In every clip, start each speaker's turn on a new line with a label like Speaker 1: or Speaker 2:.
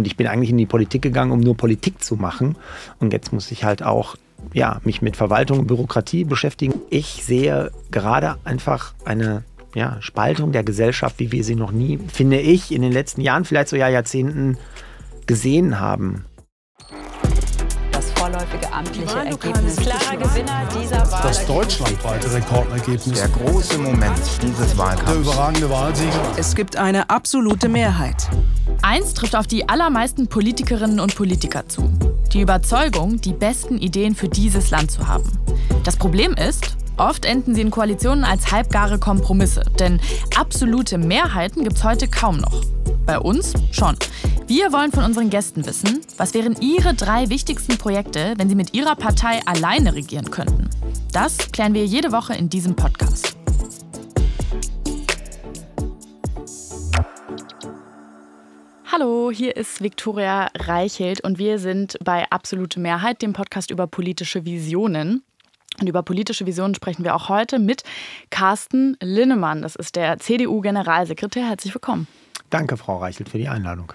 Speaker 1: Und ich bin eigentlich in die Politik gegangen, um nur Politik zu machen. Und jetzt muss ich halt auch ja, mich mit Verwaltung und Bürokratie beschäftigen. Ich sehe gerade einfach eine ja, Spaltung der Gesellschaft, wie wir sie noch nie, finde ich, in den letzten Jahren, vielleicht so Jahrzehnten gesehen haben
Speaker 2: vorläufige amtliche Ergebnis. Klarer Gewinner dieser Wahl.
Speaker 3: Das deutschlandweite Rekordergebnis.
Speaker 4: Der große Moment dieses Wahlkampfs.
Speaker 3: Der überragende Wahlsieger.
Speaker 5: Es gibt eine absolute Mehrheit.
Speaker 6: Eins trifft auf die allermeisten Politikerinnen und Politiker zu. Die Überzeugung, die besten Ideen für dieses Land zu haben. Das Problem ist, Oft enden sie in Koalitionen als halbgare Kompromisse, denn absolute Mehrheiten gibt es heute kaum noch. Bei uns schon. Wir wollen von unseren Gästen wissen, was wären ihre drei wichtigsten Projekte, wenn sie mit ihrer Partei alleine regieren könnten. Das klären wir jede Woche in diesem Podcast. Hallo, hier ist Viktoria Reichelt und wir sind bei Absolute Mehrheit, dem Podcast über politische Visionen. Und über politische Visionen sprechen wir auch heute mit Carsten Linnemann. Das ist der CDU-Generalsekretär. Herzlich willkommen.
Speaker 1: Danke, Frau Reichelt, für die Einladung.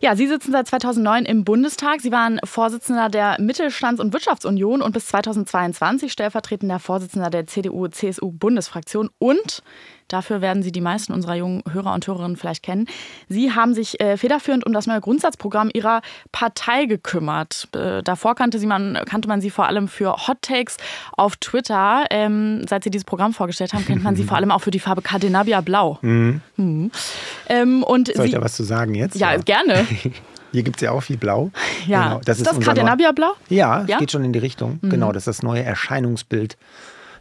Speaker 6: Ja, Sie sitzen seit 2009 im Bundestag. Sie waren Vorsitzender der Mittelstands- und Wirtschaftsunion und bis 2022 stellvertretender Vorsitzender der CDU-CSU-Bundesfraktion und Dafür werden Sie die meisten unserer jungen Hörer und Hörerinnen vielleicht kennen. Sie haben sich äh, federführend um das neue Grundsatzprogramm Ihrer Partei gekümmert. Äh, davor kannte, sie man, kannte man Sie vor allem für Hot Takes auf Twitter. Ähm, seit Sie dieses Programm vorgestellt haben, kennt man Sie vor allem auch für die Farbe Cadenabia Blau. Mhm. Mhm.
Speaker 1: Ähm, und Soll ich da was zu sagen jetzt?
Speaker 6: Ja, ja. gerne.
Speaker 1: Hier gibt es ja auch viel Blau.
Speaker 6: Ja, genau. das ist das Cadenabia Blau?
Speaker 1: Ja, ja, geht schon in die Richtung. Mhm. Genau, das ist das neue Erscheinungsbild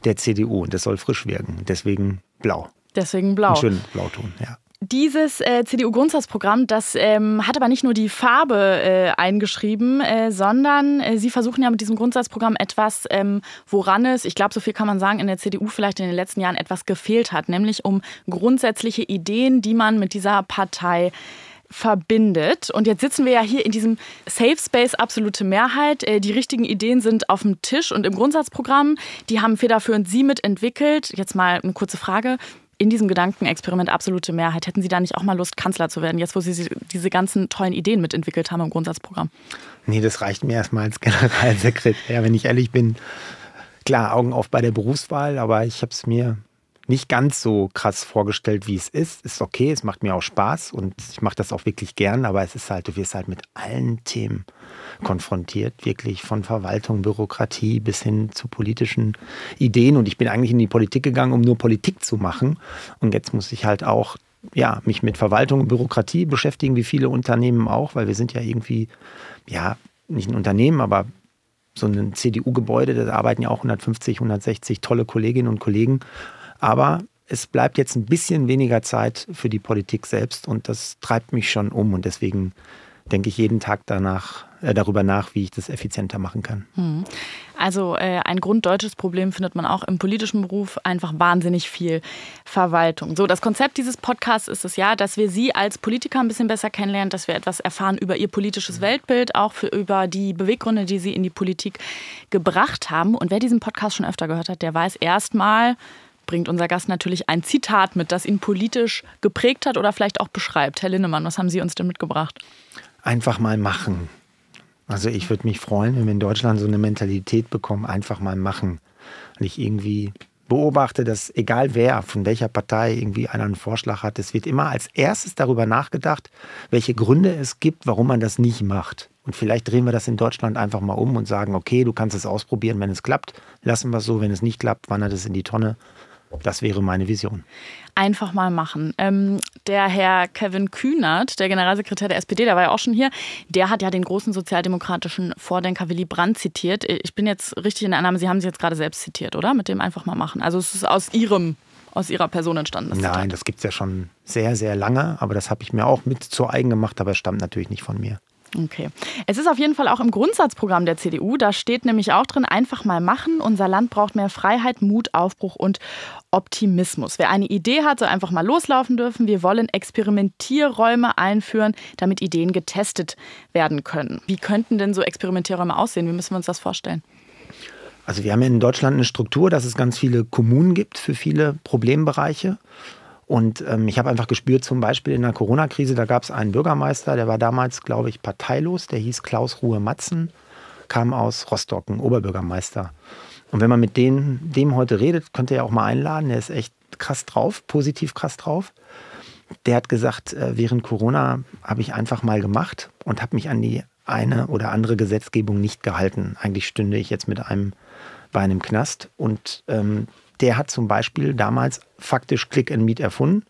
Speaker 1: der CDU und das soll frisch wirken. Deswegen blau.
Speaker 6: Deswegen blau.
Speaker 1: Ein schönen Blauton, ja.
Speaker 6: Dieses äh, CDU-Grundsatzprogramm, das ähm, hat aber nicht nur die Farbe äh, eingeschrieben, äh, sondern äh, Sie versuchen ja mit diesem Grundsatzprogramm etwas, ähm, woran es, ich glaube, so viel kann man sagen, in der CDU vielleicht in den letzten Jahren etwas gefehlt hat, nämlich um grundsätzliche Ideen, die man mit dieser Partei verbindet. Und jetzt sitzen wir ja hier in diesem Safe Space absolute Mehrheit. Äh, die richtigen Ideen sind auf dem Tisch und im Grundsatzprogramm. Die haben federführend Sie mitentwickelt. Jetzt mal eine kurze Frage. In diesem Gedankenexperiment absolute Mehrheit, hätten Sie da nicht auch mal Lust, Kanzler zu werden, jetzt wo Sie diese ganzen tollen Ideen mitentwickelt haben im Grundsatzprogramm?
Speaker 1: Nee, das reicht mir erstmal als Generalsekretär, wenn ich ehrlich bin. Klar, Augen auf bei der Berufswahl, aber ich habe es mir nicht ganz so krass vorgestellt, wie es ist. Ist okay, es macht mir auch Spaß und ich mache das auch wirklich gern, aber es ist halt, du wirst halt mit allen Themen konfrontiert, wirklich von Verwaltung, Bürokratie bis hin zu politischen Ideen. Und ich bin eigentlich in die Politik gegangen, um nur Politik zu machen. Und jetzt muss ich halt auch ja, mich mit Verwaltung und Bürokratie beschäftigen, wie viele Unternehmen auch, weil wir sind ja irgendwie, ja, nicht ein Unternehmen, aber so ein CDU-Gebäude, da arbeiten ja auch 150, 160 tolle Kolleginnen und Kollegen. Aber es bleibt jetzt ein bisschen weniger Zeit für die Politik selbst und das treibt mich schon um und deswegen denke ich jeden Tag danach, äh, darüber nach, wie ich das effizienter machen kann. Hm.
Speaker 6: Also äh, ein grunddeutsches Problem findet man auch im politischen Beruf, einfach wahnsinnig viel Verwaltung. So, das Konzept dieses Podcasts ist es ja, dass wir Sie als Politiker ein bisschen besser kennenlernen, dass wir etwas erfahren über Ihr politisches Weltbild, auch für, über die Beweggründe, die Sie in die Politik gebracht haben. Und wer diesen Podcast schon öfter gehört hat, der weiß erstmal, bringt unser Gast natürlich ein Zitat mit, das ihn politisch geprägt hat oder vielleicht auch beschreibt. Herr Linnemann, was haben Sie uns denn mitgebracht?
Speaker 1: Einfach mal machen. Also ich würde mich freuen, wenn wir in Deutschland so eine Mentalität bekommen, einfach mal machen. Und ich irgendwie beobachte, dass egal wer, von welcher Partei irgendwie einen Vorschlag hat, es wird immer als erstes darüber nachgedacht, welche Gründe es gibt, warum man das nicht macht. Und vielleicht drehen wir das in Deutschland einfach mal um und sagen, okay, du kannst es ausprobieren, wenn es klappt, lassen wir es so, wenn es nicht klappt, wandert es in die Tonne das wäre meine Vision.
Speaker 6: Einfach mal machen. Ähm, der Herr Kevin Kühnert, der Generalsekretär der SPD, der war ja auch schon hier, der hat ja den großen sozialdemokratischen Vordenker Willy Brandt zitiert. Ich bin jetzt richtig in der Annahme, Sie haben sich jetzt gerade selbst zitiert, oder? Mit dem einfach mal machen. Also es ist aus Ihrem aus Ihrer Person entstanden? Das
Speaker 1: Nein, das gibt es ja schon sehr, sehr lange, aber das habe ich mir auch mit zu eigen gemacht, aber es stammt natürlich nicht von mir.
Speaker 6: Okay. Es ist auf jeden Fall auch im Grundsatzprogramm der CDU. Da steht nämlich auch drin, einfach mal machen. Unser Land braucht mehr Freiheit, Mut, Aufbruch und Optimismus. Wer eine Idee hat, soll einfach mal loslaufen dürfen. Wir wollen Experimentierräume einführen, damit Ideen getestet werden können. Wie könnten denn so Experimentierräume aussehen? Wie müssen wir uns das vorstellen?
Speaker 1: Also wir haben in Deutschland eine Struktur, dass es ganz viele Kommunen gibt für viele Problembereiche. Und ähm, ich habe einfach gespürt, zum Beispiel in der Corona-Krise, da gab es einen Bürgermeister, der war damals, glaube ich, parteilos, der hieß Klaus Ruhe Matzen, kam aus Rostock, ein Oberbürgermeister. Und wenn man mit dem, dem heute redet, könnt ihr ja auch mal einladen, der ist echt krass drauf, positiv krass drauf. Der hat gesagt, äh, während Corona habe ich einfach mal gemacht und habe mich an die eine oder andere Gesetzgebung nicht gehalten. Eigentlich stünde ich jetzt mit einem Bein im Knast. Und ähm, der hat zum Beispiel damals faktisch Click and Meet erfunden,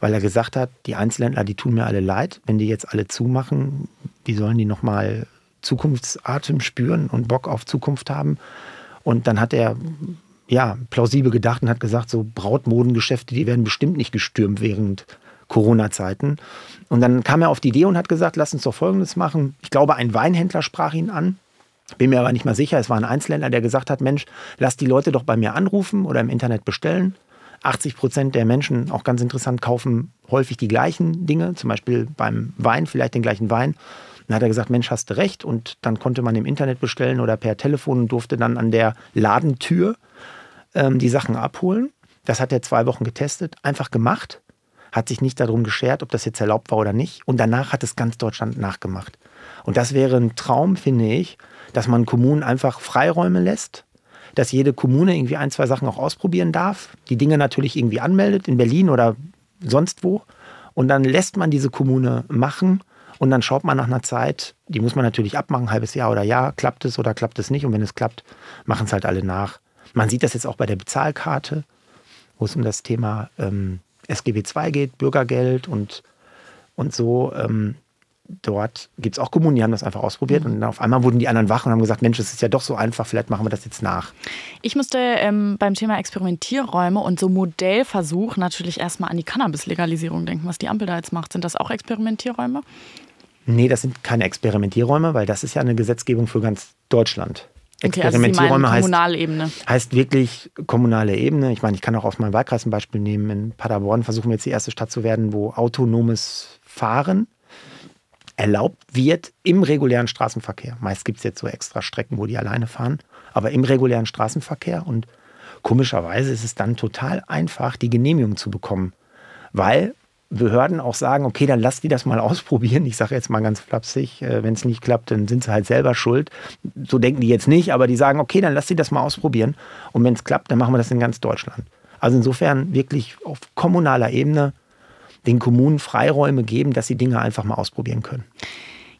Speaker 1: weil er gesagt hat, die Einzelhändler, die tun mir alle leid, wenn die jetzt alle zumachen, wie sollen die nochmal Zukunftsatem spüren und Bock auf Zukunft haben? Und dann hat er ja plausibel gedacht und hat gesagt, so Brautmodengeschäfte, die werden bestimmt nicht gestürmt während Corona-Zeiten. Und dann kam er auf die Idee und hat gesagt, lass uns doch Folgendes machen. Ich glaube, ein Weinhändler sprach ihn an. Bin mir aber nicht mal sicher. Es war ein Einzelhändler, der gesagt hat, Mensch, lass die Leute doch bei mir anrufen oder im Internet bestellen. 80 Prozent der Menschen, auch ganz interessant, kaufen häufig die gleichen Dinge, zum Beispiel beim Wein, vielleicht den gleichen Wein. Dann hat er gesagt, Mensch, hast du recht. Und dann konnte man im Internet bestellen oder per Telefon und durfte dann an der Ladentür ähm, die Sachen abholen. Das hat er zwei Wochen getestet, einfach gemacht, hat sich nicht darum geschert, ob das jetzt erlaubt war oder nicht. Und danach hat es ganz Deutschland nachgemacht. Und das wäre ein Traum, finde ich, dass man Kommunen einfach Freiräume lässt, dass jede Kommune irgendwie ein, zwei Sachen auch ausprobieren darf, die Dinge natürlich irgendwie anmeldet, in Berlin oder sonst wo. Und dann lässt man diese Kommune machen und dann schaut man nach einer Zeit, die muss man natürlich abmachen, halbes Jahr oder Jahr, klappt es oder klappt es nicht. Und wenn es klappt, machen es halt alle nach. Man sieht das jetzt auch bei der Bezahlkarte, wo es um das Thema ähm, SGB II geht, Bürgergeld und, und so. Ähm, dort gibt es auch Kommunen, die haben das einfach ausprobiert mhm. und auf einmal wurden die anderen wach und haben gesagt, Mensch, das ist ja doch so einfach, vielleicht machen wir das jetzt nach.
Speaker 6: Ich musste ähm, beim Thema Experimentierräume und so Modellversuch natürlich erstmal an die Cannabis-Legalisierung denken, was die Ampel da jetzt macht. Sind das auch Experimentierräume?
Speaker 1: Nee, das sind keine Experimentierräume, weil das ist ja eine Gesetzgebung für ganz Deutschland.
Speaker 6: Okay, also Experimentierräume also kommunale heißt, Ebene.
Speaker 1: heißt wirklich kommunale Ebene. Ich meine, ich kann auch auf meinem Wahlkreis ein Beispiel nehmen. In Paderborn versuchen wir jetzt die erste Stadt zu werden, wo autonomes Fahren erlaubt wird im regulären Straßenverkehr. Meist gibt es jetzt so extra Strecken, wo die alleine fahren, aber im regulären Straßenverkehr. Und komischerweise ist es dann total einfach, die Genehmigung zu bekommen, weil Behörden auch sagen, okay, dann lass die das mal ausprobieren. Ich sage jetzt mal ganz flapsig, äh, wenn es nicht klappt, dann sind sie halt selber schuld. So denken die jetzt nicht, aber die sagen, okay, dann lass die das mal ausprobieren. Und wenn es klappt, dann machen wir das in ganz Deutschland. Also insofern wirklich auf kommunaler Ebene den Kommunen Freiräume geben, dass sie Dinge einfach mal ausprobieren können.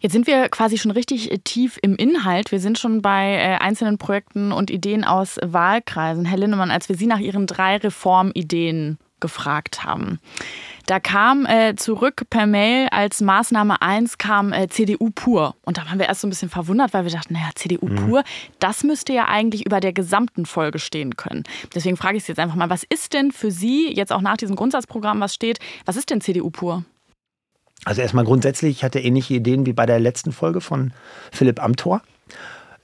Speaker 6: Jetzt sind wir quasi schon richtig tief im Inhalt. Wir sind schon bei äh, einzelnen Projekten und Ideen aus Wahlkreisen. Herr Lindemann, als wir Sie nach Ihren drei Reformideen gefragt haben. Da kam äh, zurück per Mail als Maßnahme 1 kam äh, CDU pur. Und da waren wir erst so ein bisschen verwundert, weil wir dachten, naja, CDU mhm. pur, das müsste ja eigentlich über der gesamten Folge stehen können. Deswegen frage ich Sie jetzt einfach mal, was ist denn für Sie jetzt auch nach diesem Grundsatzprogramm, was steht, was ist denn CDU pur?
Speaker 1: Also erstmal grundsätzlich, ich hatte ähnliche Ideen wie bei der letzten Folge von Philipp Amthor.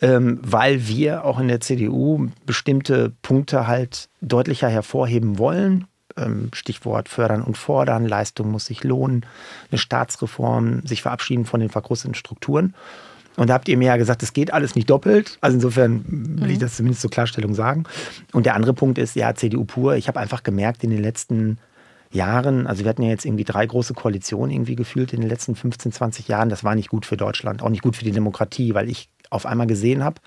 Speaker 1: Ähm, weil wir auch in der CDU bestimmte Punkte halt deutlicher hervorheben wollen. Ähm, Stichwort fördern und fordern, Leistung muss sich lohnen, eine Staatsreform, sich verabschieden von den verkrusteten Strukturen. Und da habt ihr mir ja gesagt, es geht alles nicht doppelt. Also insofern will ich mhm. das zumindest zur Klarstellung sagen. Und der andere Punkt ist, ja, CDU pur. Ich habe einfach gemerkt in den letzten Jahren, also wir hatten ja jetzt irgendwie drei große Koalitionen irgendwie gefühlt in den letzten 15, 20 Jahren. Das war nicht gut für Deutschland, auch nicht gut für die Demokratie, weil ich auf einmal gesehen habe,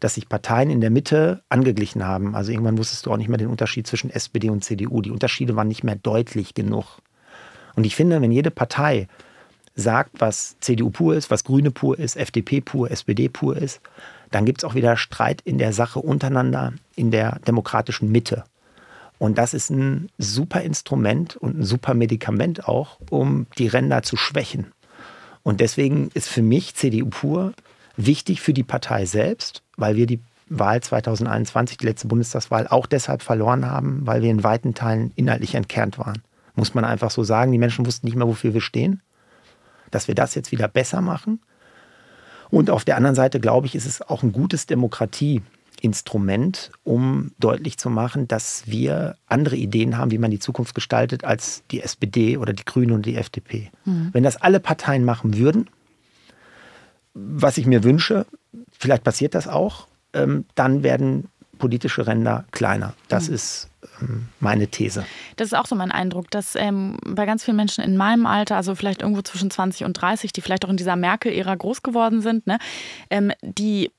Speaker 1: dass sich Parteien in der Mitte angeglichen haben. Also irgendwann wusstest du auch nicht mehr den Unterschied zwischen SPD und CDU. Die Unterschiede waren nicht mehr deutlich genug. Und ich finde, wenn jede Partei sagt, was CDU pur ist, was Grüne pur ist, FDP pur, SPD pur ist, dann gibt es auch wieder Streit in der Sache untereinander, in der demokratischen Mitte. Und das ist ein super Instrument und ein super Medikament auch, um die Ränder zu schwächen. Und deswegen ist für mich CDU pur wichtig für die Partei selbst, weil wir die Wahl 2021, die letzte Bundestagswahl, auch deshalb verloren haben, weil wir in weiten Teilen inhaltlich entkernt waren. Muss man einfach so sagen. Die Menschen wussten nicht mehr, wofür wir stehen. Dass wir das jetzt wieder besser machen. Und auf der anderen Seite, glaube ich, ist es auch ein gutes Demokratieinstrument, um deutlich zu machen, dass wir andere Ideen haben, wie man die Zukunft gestaltet, als die SPD oder die Grünen und die FDP. Mhm. Wenn das alle Parteien machen würden, was ich mir wünsche, vielleicht passiert das auch, ähm, dann werden politische Ränder kleiner. Das mhm. ist ähm, meine These.
Speaker 6: Das ist auch so mein Eindruck, dass ähm, bei ganz vielen Menschen in meinem Alter, also vielleicht irgendwo zwischen 20 und 30, die vielleicht auch in dieser Merkel-Ära groß geworden sind, ne, ähm, die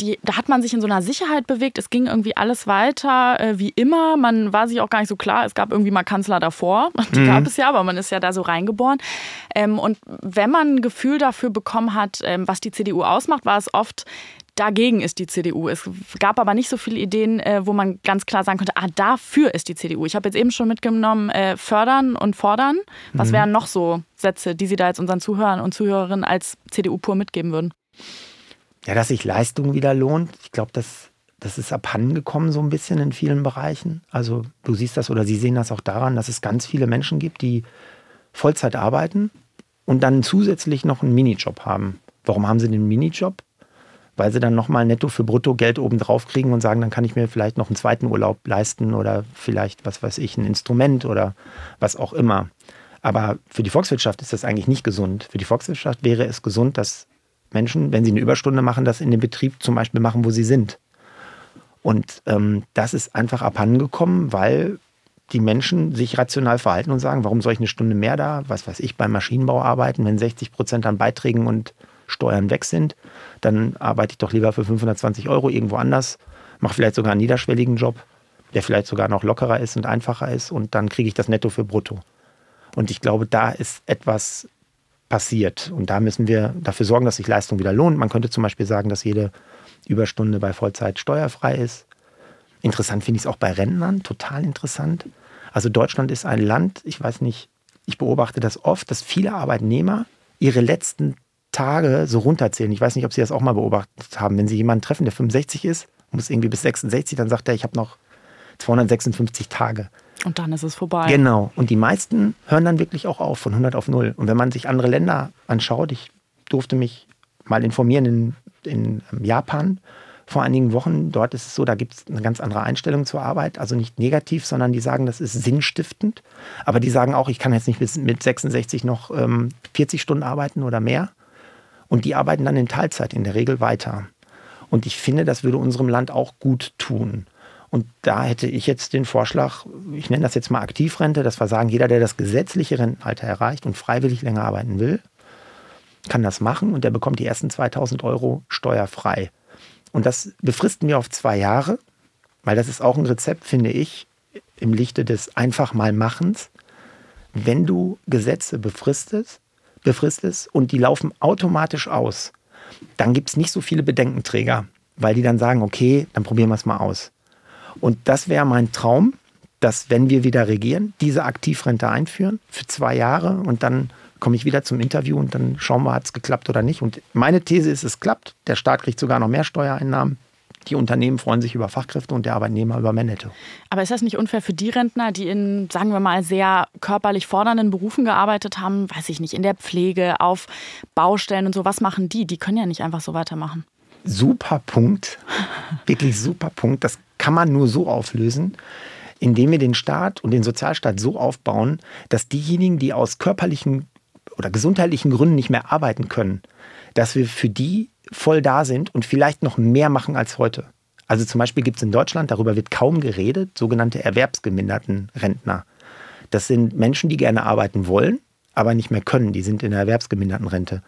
Speaker 6: die, da hat man sich in so einer Sicherheit bewegt. Es ging irgendwie alles weiter äh, wie immer. Man war sich auch gar nicht so klar. Es gab irgendwie mal Kanzler davor. Die mhm. gab es ja, aber man ist ja da so reingeboren. Ähm, und wenn man ein Gefühl dafür bekommen hat, ähm, was die CDU ausmacht, war es oft dagegen ist die CDU. Es gab aber nicht so viele Ideen, äh, wo man ganz klar sagen könnte, ah, dafür ist die CDU. Ich habe jetzt eben schon mitgenommen, äh, fördern und fordern. Was mhm. wären noch so Sätze, die Sie da jetzt unseren Zuhörern und Zuhörerinnen als CDU pur mitgeben würden?
Speaker 1: Ja, dass sich Leistung wieder lohnt. Ich glaube, das, das ist abhandengekommen so ein bisschen in vielen Bereichen. Also du siehst das oder Sie sehen das auch daran, dass es ganz viele Menschen gibt, die Vollzeit arbeiten und dann zusätzlich noch einen Minijob haben. Warum haben sie den Minijob? Weil sie dann nochmal netto für brutto Geld obendrauf kriegen und sagen, dann kann ich mir vielleicht noch einen zweiten Urlaub leisten oder vielleicht, was weiß ich, ein Instrument oder was auch immer. Aber für die Volkswirtschaft ist das eigentlich nicht gesund. Für die Volkswirtschaft wäre es gesund, dass Menschen, wenn sie eine Überstunde machen, das in dem Betrieb zum Beispiel machen, wo sie sind. Und ähm, das ist einfach abhandengekommen, weil die Menschen sich rational verhalten und sagen, warum soll ich eine Stunde mehr da, was weiß ich, beim Maschinenbau arbeiten, wenn 60 Prozent an Beiträgen und Steuern weg sind, dann arbeite ich doch lieber für 520 Euro irgendwo anders, mache vielleicht sogar einen niederschwelligen Job, der vielleicht sogar noch lockerer ist und einfacher ist und dann kriege ich das Netto für Brutto. Und ich glaube, da ist etwas passiert. Und da müssen wir dafür sorgen, dass sich Leistung wieder lohnt. Man könnte zum Beispiel sagen, dass jede Überstunde bei Vollzeit steuerfrei ist. Interessant finde ich es auch bei Rentnern, total interessant. Also Deutschland ist ein Land, ich weiß nicht, ich beobachte das oft, dass viele Arbeitnehmer ihre letzten Tage so runterzählen. Ich weiß nicht, ob Sie das auch mal beobachtet haben. Wenn Sie jemanden treffen, der 65 ist, muss irgendwie bis 66, dann sagt er, ich habe noch 256 Tage.
Speaker 6: Und dann ist es vorbei.
Speaker 1: Genau. Und die meisten hören dann wirklich auch auf, von 100 auf 0. Und wenn man sich andere Länder anschaut, ich durfte mich mal informieren in, in ähm, Japan vor einigen Wochen. Dort ist es so, da gibt es eine ganz andere Einstellung zur Arbeit. Also nicht negativ, sondern die sagen, das ist sinnstiftend. Aber die sagen auch, ich kann jetzt nicht bis mit 66 noch ähm, 40 Stunden arbeiten oder mehr. Und die arbeiten dann in Teilzeit in der Regel weiter. Und ich finde, das würde unserem Land auch gut tun. Und da hätte ich jetzt den Vorschlag, ich nenne das jetzt mal Aktivrente, dass wir sagen, jeder, der das gesetzliche Rentenalter erreicht und freiwillig länger arbeiten will, kann das machen und der bekommt die ersten 2000 Euro steuerfrei. Und das befristen wir auf zwei Jahre, weil das ist auch ein Rezept, finde ich, im Lichte des einfach mal Machens. Wenn du Gesetze befristest, befristest und die laufen automatisch aus, dann gibt es nicht so viele Bedenkenträger, weil die dann sagen, okay, dann probieren wir es mal aus. Und das wäre mein Traum, dass wenn wir wieder regieren, diese Aktivrente einführen für zwei Jahre und dann komme ich wieder zum Interview und dann schauen wir, hat es geklappt oder nicht. Und meine These ist, es klappt. Der Staat kriegt sogar noch mehr Steuereinnahmen. Die Unternehmen freuen sich über Fachkräfte und der Arbeitnehmer über mehr Netto.
Speaker 6: Aber ist das nicht unfair für die Rentner, die in, sagen wir mal, sehr körperlich fordernden Berufen gearbeitet haben? Weiß ich nicht, in der Pflege, auf Baustellen und so. Was machen die? Die können ja nicht einfach so weitermachen.
Speaker 1: Super Punkt. Wirklich super Punkt. Das kann man nur so auflösen, indem wir den Staat und den Sozialstaat so aufbauen, dass diejenigen, die aus körperlichen oder gesundheitlichen Gründen nicht mehr arbeiten können, dass wir für die voll da sind und vielleicht noch mehr machen als heute. Also zum Beispiel gibt es in Deutschland, darüber wird kaum geredet, sogenannte erwerbsgeminderten Rentner. Das sind Menschen, die gerne arbeiten wollen, aber nicht mehr können. Die sind in der erwerbsgeminderten Rente.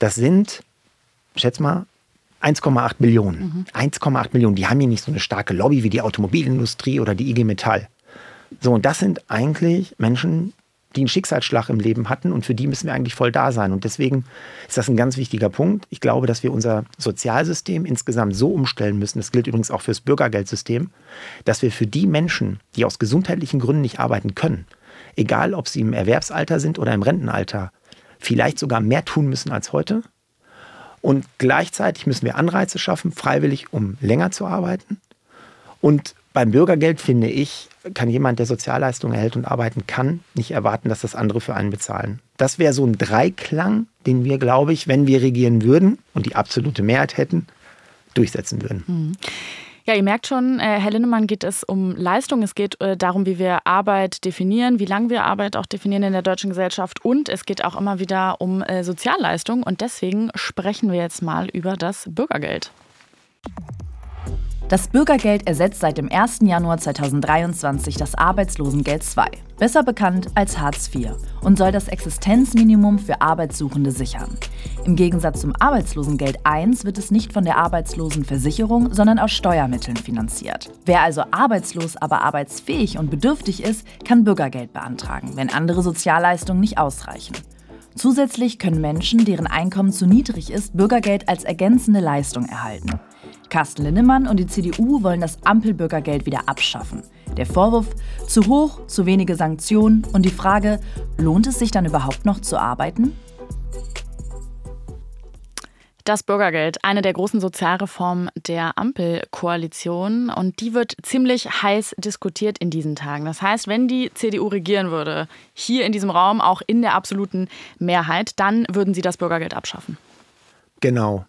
Speaker 1: Das sind, schätz mal, 1,8 Millionen. Mhm. 1,8 Millionen. Die haben hier nicht so eine starke Lobby wie die Automobilindustrie oder die IG Metall. So, und das sind eigentlich Menschen, die einen Schicksalsschlag im Leben hatten und für die müssen wir eigentlich voll da sein. Und deswegen ist das ein ganz wichtiger Punkt. Ich glaube, dass wir unser Sozialsystem insgesamt so umstellen müssen, das gilt übrigens auch fürs Bürgergeldsystem, dass wir für die Menschen, die aus gesundheitlichen Gründen nicht arbeiten können, egal ob sie im Erwerbsalter sind oder im Rentenalter, vielleicht sogar mehr tun müssen als heute, und gleichzeitig müssen wir Anreize schaffen, freiwillig, um länger zu arbeiten. Und beim Bürgergeld, finde ich, kann jemand, der Sozialleistungen erhält und arbeiten kann, nicht erwarten, dass das andere für einen bezahlen. Das wäre so ein Dreiklang, den wir, glaube ich, wenn wir regieren würden und die absolute Mehrheit hätten, durchsetzen würden. Mhm.
Speaker 6: Ja, ihr merkt schon, äh, Herr Linnemann, geht es um Leistung. Es geht äh, darum, wie wir Arbeit definieren, wie lange wir Arbeit auch definieren in der deutschen Gesellschaft. Und es geht auch immer wieder um äh, Sozialleistung. Und deswegen sprechen wir jetzt mal über das Bürgergeld.
Speaker 7: Das Bürgergeld ersetzt seit dem 1. Januar 2023 das Arbeitslosengeld II, besser bekannt als Hartz IV, und soll das Existenzminimum für Arbeitssuchende sichern. Im Gegensatz zum Arbeitslosengeld I wird es nicht von der Arbeitslosenversicherung, sondern aus Steuermitteln finanziert. Wer also arbeitslos, aber arbeitsfähig und bedürftig ist, kann Bürgergeld beantragen, wenn andere Sozialleistungen nicht ausreichen. Zusätzlich können Menschen, deren Einkommen zu niedrig ist, Bürgergeld als ergänzende Leistung erhalten. Carsten Linnemann und die CDU wollen das Ampelbürgergeld wieder abschaffen. Der Vorwurf, zu hoch, zu wenige Sanktionen und die Frage, lohnt es sich dann überhaupt noch zu arbeiten?
Speaker 6: Das Bürgergeld, eine der großen Sozialreformen der Ampelkoalition. Und die wird ziemlich heiß diskutiert in diesen Tagen. Das heißt, wenn die CDU regieren würde, hier in diesem Raum, auch in der absoluten Mehrheit, dann würden sie das Bürgergeld abschaffen.
Speaker 1: Genau.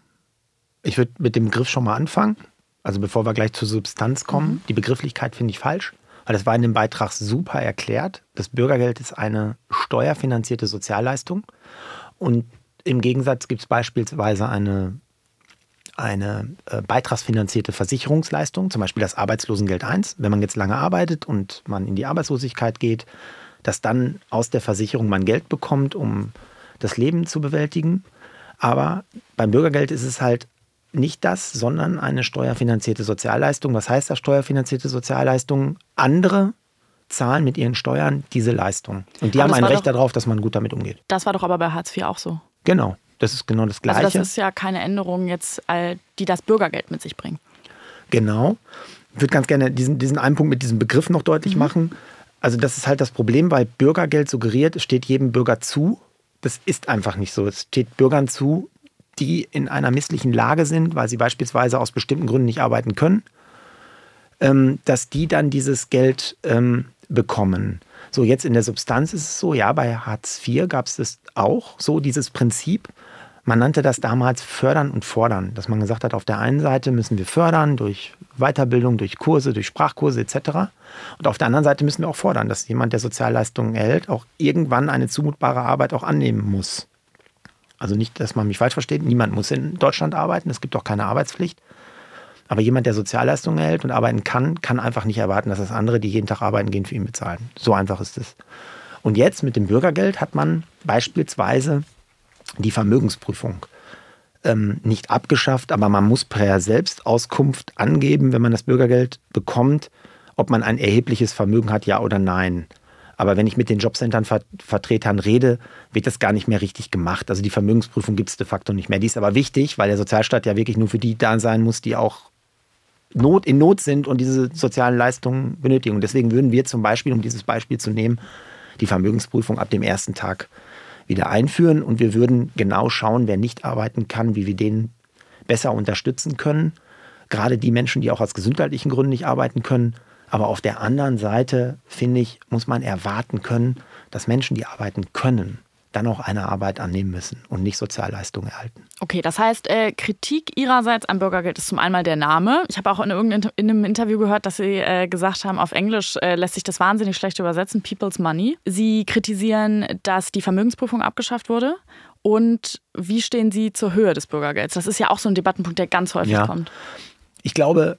Speaker 1: Ich würde mit dem Begriff schon mal anfangen. Also bevor wir gleich zur Substanz kommen. Mhm. Die Begrifflichkeit finde ich falsch, weil das war in dem Beitrag super erklärt. Das Bürgergeld ist eine steuerfinanzierte Sozialleistung. Und im Gegensatz gibt es beispielsweise eine, eine äh, beitragsfinanzierte Versicherungsleistung, zum Beispiel das Arbeitslosengeld 1. Wenn man jetzt lange arbeitet und man in die Arbeitslosigkeit geht, dass dann aus der Versicherung man Geld bekommt, um das Leben zu bewältigen. Aber beim Bürgergeld ist es halt nicht das, sondern eine steuerfinanzierte Sozialleistung. Was heißt das steuerfinanzierte Sozialleistung? Andere zahlen mit ihren Steuern diese Leistung. Und die aber haben ein Recht doch, darauf, dass man gut damit umgeht.
Speaker 6: Das war doch aber bei Hartz IV auch so.
Speaker 1: Genau, das ist genau das Gleiche.
Speaker 6: Also das ist ja keine Änderung jetzt, die das Bürgergeld mit sich bringt.
Speaker 1: Genau. Ich würde ganz gerne diesen, diesen einen Punkt mit diesem Begriff noch deutlich mhm. machen. Also das ist halt das Problem, weil Bürgergeld suggeriert, es steht jedem Bürger zu. Das ist einfach nicht so. Es steht Bürgern zu, die in einer misslichen Lage sind, weil sie beispielsweise aus bestimmten Gründen nicht arbeiten können, ähm, dass die dann dieses Geld ähm, bekommen. So, jetzt in der Substanz ist es so, ja, bei Hartz IV gab es das auch, so dieses Prinzip. Man nannte das damals Fördern und Fordern, dass man gesagt hat, auf der einen Seite müssen wir fördern durch Weiterbildung, durch Kurse, durch Sprachkurse etc. Und auf der anderen Seite müssen wir auch fordern, dass jemand, der Sozialleistungen erhält, auch irgendwann eine zumutbare Arbeit auch annehmen muss. Also nicht, dass man mich falsch versteht, niemand muss in Deutschland arbeiten, es gibt auch keine Arbeitspflicht. Aber jemand, der Sozialleistungen erhält und arbeiten kann, kann einfach nicht erwarten, dass das andere, die jeden Tag arbeiten gehen, für ihn bezahlen. So einfach ist es. Und jetzt mit dem Bürgergeld hat man beispielsweise die Vermögensprüfung ähm, nicht abgeschafft, aber man muss per Selbstauskunft angeben, wenn man das Bürgergeld bekommt, ob man ein erhebliches Vermögen hat, ja oder nein. Aber wenn ich mit den Jobcentern-Vertretern rede, wird das gar nicht mehr richtig gemacht. Also die Vermögensprüfung gibt es de facto nicht mehr. Die ist aber wichtig, weil der Sozialstaat ja wirklich nur für die da sein muss, die auch Not, in Not sind und diese sozialen Leistungen benötigen. Und deswegen würden wir zum Beispiel, um dieses Beispiel zu nehmen, die Vermögensprüfung ab dem ersten Tag wieder einführen. Und wir würden genau schauen, wer nicht arbeiten kann, wie wir den besser unterstützen können. Gerade die Menschen, die auch aus gesundheitlichen Gründen nicht arbeiten können, aber auf der anderen Seite, finde ich, muss man erwarten können, dass Menschen, die arbeiten können, dann auch eine Arbeit annehmen müssen und nicht Sozialleistungen erhalten.
Speaker 6: Okay, das heißt, äh, Kritik Ihrerseits am Bürgergeld ist zum einen der Name. Ich habe auch in, irgendeinem einem Interview gehört, dass Sie äh, gesagt haben, auf Englisch äh, lässt sich das wahnsinnig schlecht übersetzen, People's Money. Sie kritisieren, dass die Vermögensprüfung abgeschafft wurde. Und wie stehen Sie zur Höhe des Bürgergelds? Das ist ja auch so ein Debattenpunkt, der ganz häufig ja. kommt.
Speaker 1: Ich glaube,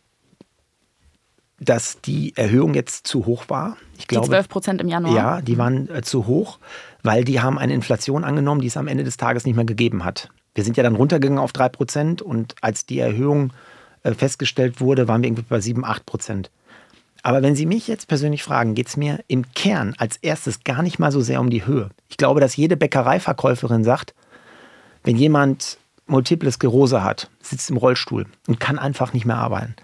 Speaker 1: dass die Erhöhung jetzt zu hoch war.
Speaker 6: Ich die glaube, 12 Prozent im Januar.
Speaker 1: Ja, die waren äh, zu hoch, weil die haben eine Inflation angenommen, die es am Ende des Tages nicht mehr gegeben hat. Wir sind ja dann runtergegangen auf 3 Prozent und als die Erhöhung äh, festgestellt wurde, waren wir irgendwie bei 7, 8 Prozent. Aber wenn Sie mich jetzt persönlich fragen, geht es mir im Kern als erstes gar nicht mal so sehr um die Höhe. Ich glaube, dass jede Bäckereiverkäuferin sagt, wenn jemand Multiple Sklerose hat, sitzt im Rollstuhl und kann einfach nicht mehr arbeiten,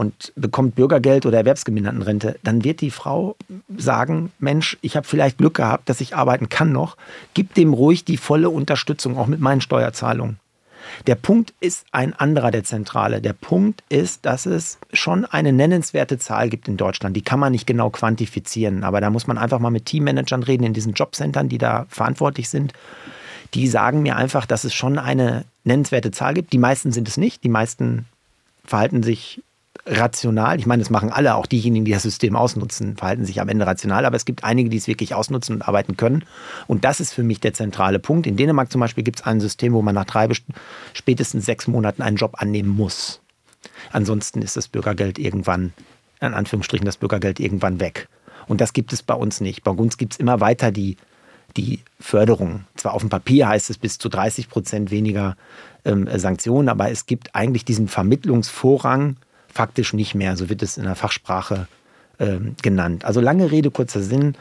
Speaker 1: und bekommt Bürgergeld oder Erwerbsgemindertenrente, dann wird die Frau sagen, Mensch, ich habe vielleicht Glück gehabt, dass ich arbeiten kann noch, gib dem ruhig die volle Unterstützung, auch mit meinen Steuerzahlungen. Der Punkt ist ein anderer, der zentrale. Der Punkt ist, dass es schon eine nennenswerte Zahl gibt in Deutschland. Die kann man nicht genau quantifizieren, aber da muss man einfach mal mit Teammanagern reden in diesen Jobcentern, die da verantwortlich sind. Die sagen mir einfach, dass es schon eine nennenswerte Zahl gibt. Die meisten sind es nicht. Die meisten verhalten sich rational. Ich meine, das machen alle, auch diejenigen, die das System ausnutzen, verhalten sich am Ende rational, aber es gibt einige, die es wirklich ausnutzen und arbeiten können. Und das ist für mich der zentrale Punkt. In Dänemark zum Beispiel gibt es ein System, wo man nach drei spätestens sechs Monaten einen Job annehmen muss. Ansonsten ist das Bürgergeld irgendwann, in Anführungsstrichen, das Bürgergeld irgendwann weg. Und das gibt es bei uns nicht. Bei uns gibt es immer weiter die, die Förderung. Zwar auf dem Papier heißt es bis zu 30 Prozent weniger ähm, Sanktionen, aber es gibt eigentlich diesen Vermittlungsvorrang faktisch nicht mehr. So wird es in der Fachsprache ähm, genannt. Also lange Rede, kurzer Sinn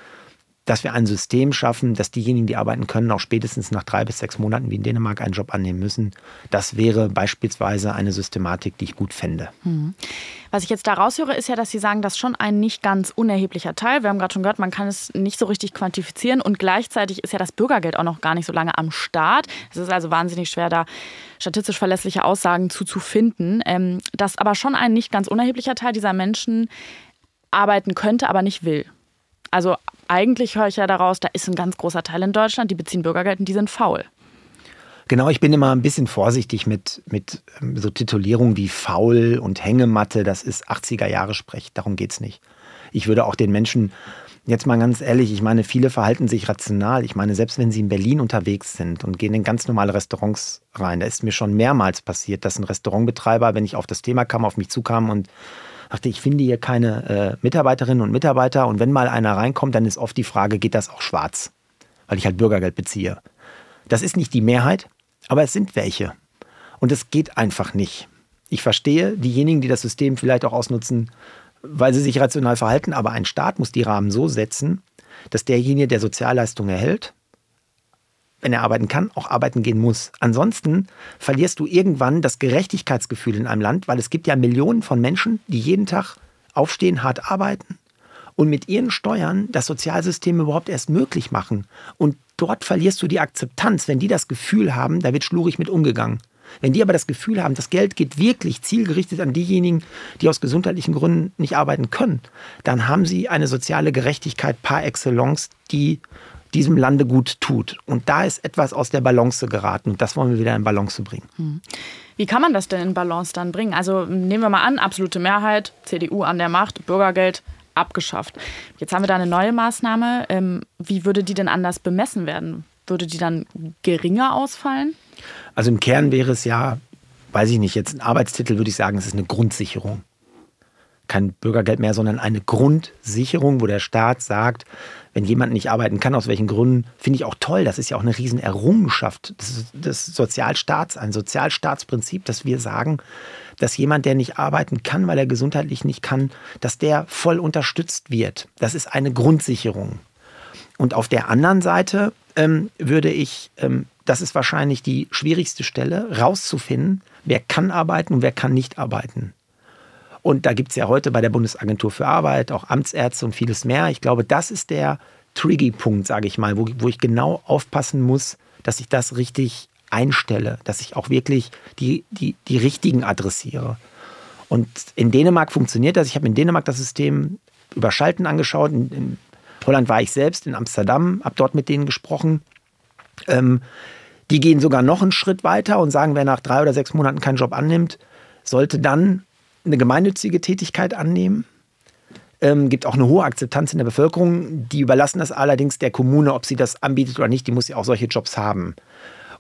Speaker 1: dass wir ein System schaffen, dass diejenigen, die arbeiten können, auch spätestens nach drei bis sechs Monaten wie in Dänemark einen Job annehmen müssen. Das wäre beispielsweise eine Systematik, die ich gut fände.
Speaker 6: Hm. Was ich jetzt da raushöre, ist ja, dass Sie sagen, dass schon ein nicht ganz unerheblicher Teil. Wir haben gerade schon gehört, man kann es nicht so richtig quantifizieren und gleichzeitig ist ja das Bürgergeld auch noch gar nicht so lange am Start. Es ist also wahnsinnig schwer, da statistisch verlässliche Aussagen zu, zu finden. Ähm, dass aber schon ein nicht ganz unerheblicher Teil dieser Menschen arbeiten könnte, aber nicht will. Also eigentlich höre ich ja daraus, da ist ein ganz großer Teil in Deutschland, die beziehen Bürgergeld und die sind faul.
Speaker 1: Genau, ich bin immer ein bisschen vorsichtig mit, mit ähm, so Titulierungen wie faul und Hängematte. Das ist 80er Jahre Sprech. Darum geht es nicht. Ich würde auch den Menschen, jetzt mal ganz ehrlich, ich meine, viele verhalten sich rational. Ich meine, selbst wenn sie in Berlin unterwegs sind und gehen in ganz normale Restaurants rein, da ist mir schon mehrmals passiert, dass ein Restaurantbetreiber, wenn ich auf das Thema kam, auf mich zukam und dachte, ich finde hier keine äh, Mitarbeiterinnen und Mitarbeiter und wenn mal einer reinkommt, dann ist oft die Frage, geht das auch schwarz? Weil ich halt Bürgergeld beziehe. Das ist nicht die Mehrheit, aber es sind welche. Und es geht einfach nicht. Ich verstehe diejenigen, die das System vielleicht auch ausnutzen, weil sie sich rational verhalten, aber ein Staat muss die Rahmen so setzen, dass derjenige, der Sozialleistungen erhält, wenn er arbeiten kann, auch arbeiten gehen muss. Ansonsten verlierst du irgendwann das Gerechtigkeitsgefühl in einem Land, weil es gibt ja Millionen von Menschen, die jeden Tag aufstehen, hart arbeiten und mit ihren Steuern das Sozialsystem überhaupt erst möglich machen. Und dort verlierst du die Akzeptanz, wenn die das Gefühl haben, da wird schlurig mit umgegangen. Wenn die aber das Gefühl haben, das Geld geht wirklich zielgerichtet an diejenigen, die aus gesundheitlichen Gründen nicht arbeiten können, dann haben sie eine soziale Gerechtigkeit par excellence, die diesem Lande gut tut. Und da ist etwas aus der Balance geraten und das wollen wir wieder in Balance bringen. Hm.
Speaker 6: Wie kann man das denn in Balance dann bringen? Also nehmen wir mal an, absolute Mehrheit, CDU an der Macht, Bürgergeld abgeschafft. Jetzt haben wir da eine neue Maßnahme. Ähm, wie würde die denn anders bemessen werden? Würde die dann geringer ausfallen?
Speaker 1: Also im Kern wäre es ja, weiß ich nicht, jetzt ein Arbeitstitel würde ich sagen, es ist eine Grundsicherung kein Bürgergeld mehr, sondern eine Grundsicherung, wo der Staat sagt, wenn jemand nicht arbeiten kann, aus welchen Gründen, finde ich auch toll. Das ist ja auch eine Riesenerrungenschaft des, Sozialstaats, ein Sozialstaatsprinzip, dass wir sagen, dass jemand, der nicht arbeiten kann, weil er gesundheitlich nicht kann, dass der voll unterstützt wird. Das ist eine Grundsicherung. Und auf der anderen Seite ähm, würde ich, ähm, das ist wahrscheinlich die schwierigste Stelle, rauszufinden, wer kann arbeiten und wer kann nicht arbeiten. Und da gibt es ja heute bei der Bundesagentur für Arbeit auch Amtsärzte und vieles mehr. Ich glaube, das ist der Triggy-Punkt, sage ich mal, wo, wo ich genau aufpassen muss, dass ich das richtig einstelle, dass ich auch wirklich die, die, die richtigen adressiere. Und in Dänemark funktioniert das. Ich habe in Dänemark das System über Schalten angeschaut. In, in Holland war ich selbst, in Amsterdam, habe dort mit denen gesprochen. Ähm, die gehen sogar noch einen Schritt weiter und sagen, wer nach drei oder sechs Monaten keinen Job annimmt, sollte dann eine gemeinnützige Tätigkeit annehmen. Ähm, gibt auch eine hohe Akzeptanz in der Bevölkerung. Die überlassen das allerdings der Kommune, ob sie das anbietet oder nicht. Die muss ja auch solche Jobs haben.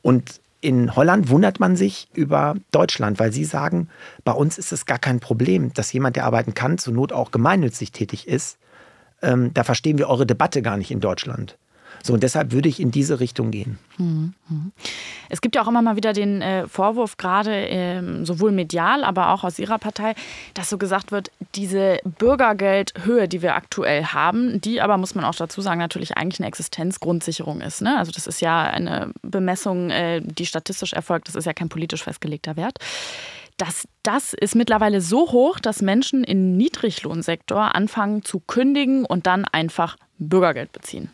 Speaker 1: Und in Holland wundert man sich über Deutschland, weil sie sagen, bei uns ist es gar kein Problem, dass jemand, der arbeiten kann, zur Not auch gemeinnützig tätig ist. Ähm, da verstehen wir eure Debatte gar nicht in Deutschland. So, und deshalb würde ich in diese Richtung gehen. Mhm.
Speaker 6: Es gibt ja auch immer mal wieder den äh, Vorwurf, gerade ähm, sowohl medial, aber auch aus Ihrer Partei, dass so gesagt wird, diese Bürgergeldhöhe, die wir aktuell haben, die aber, muss man auch dazu sagen, natürlich eigentlich eine Existenzgrundsicherung ist. Ne? Also das ist ja eine Bemessung, äh, die statistisch erfolgt, das ist ja kein politisch festgelegter Wert dass das ist mittlerweile so hoch, dass Menschen im Niedriglohnsektor anfangen zu kündigen und dann einfach Bürgergeld beziehen.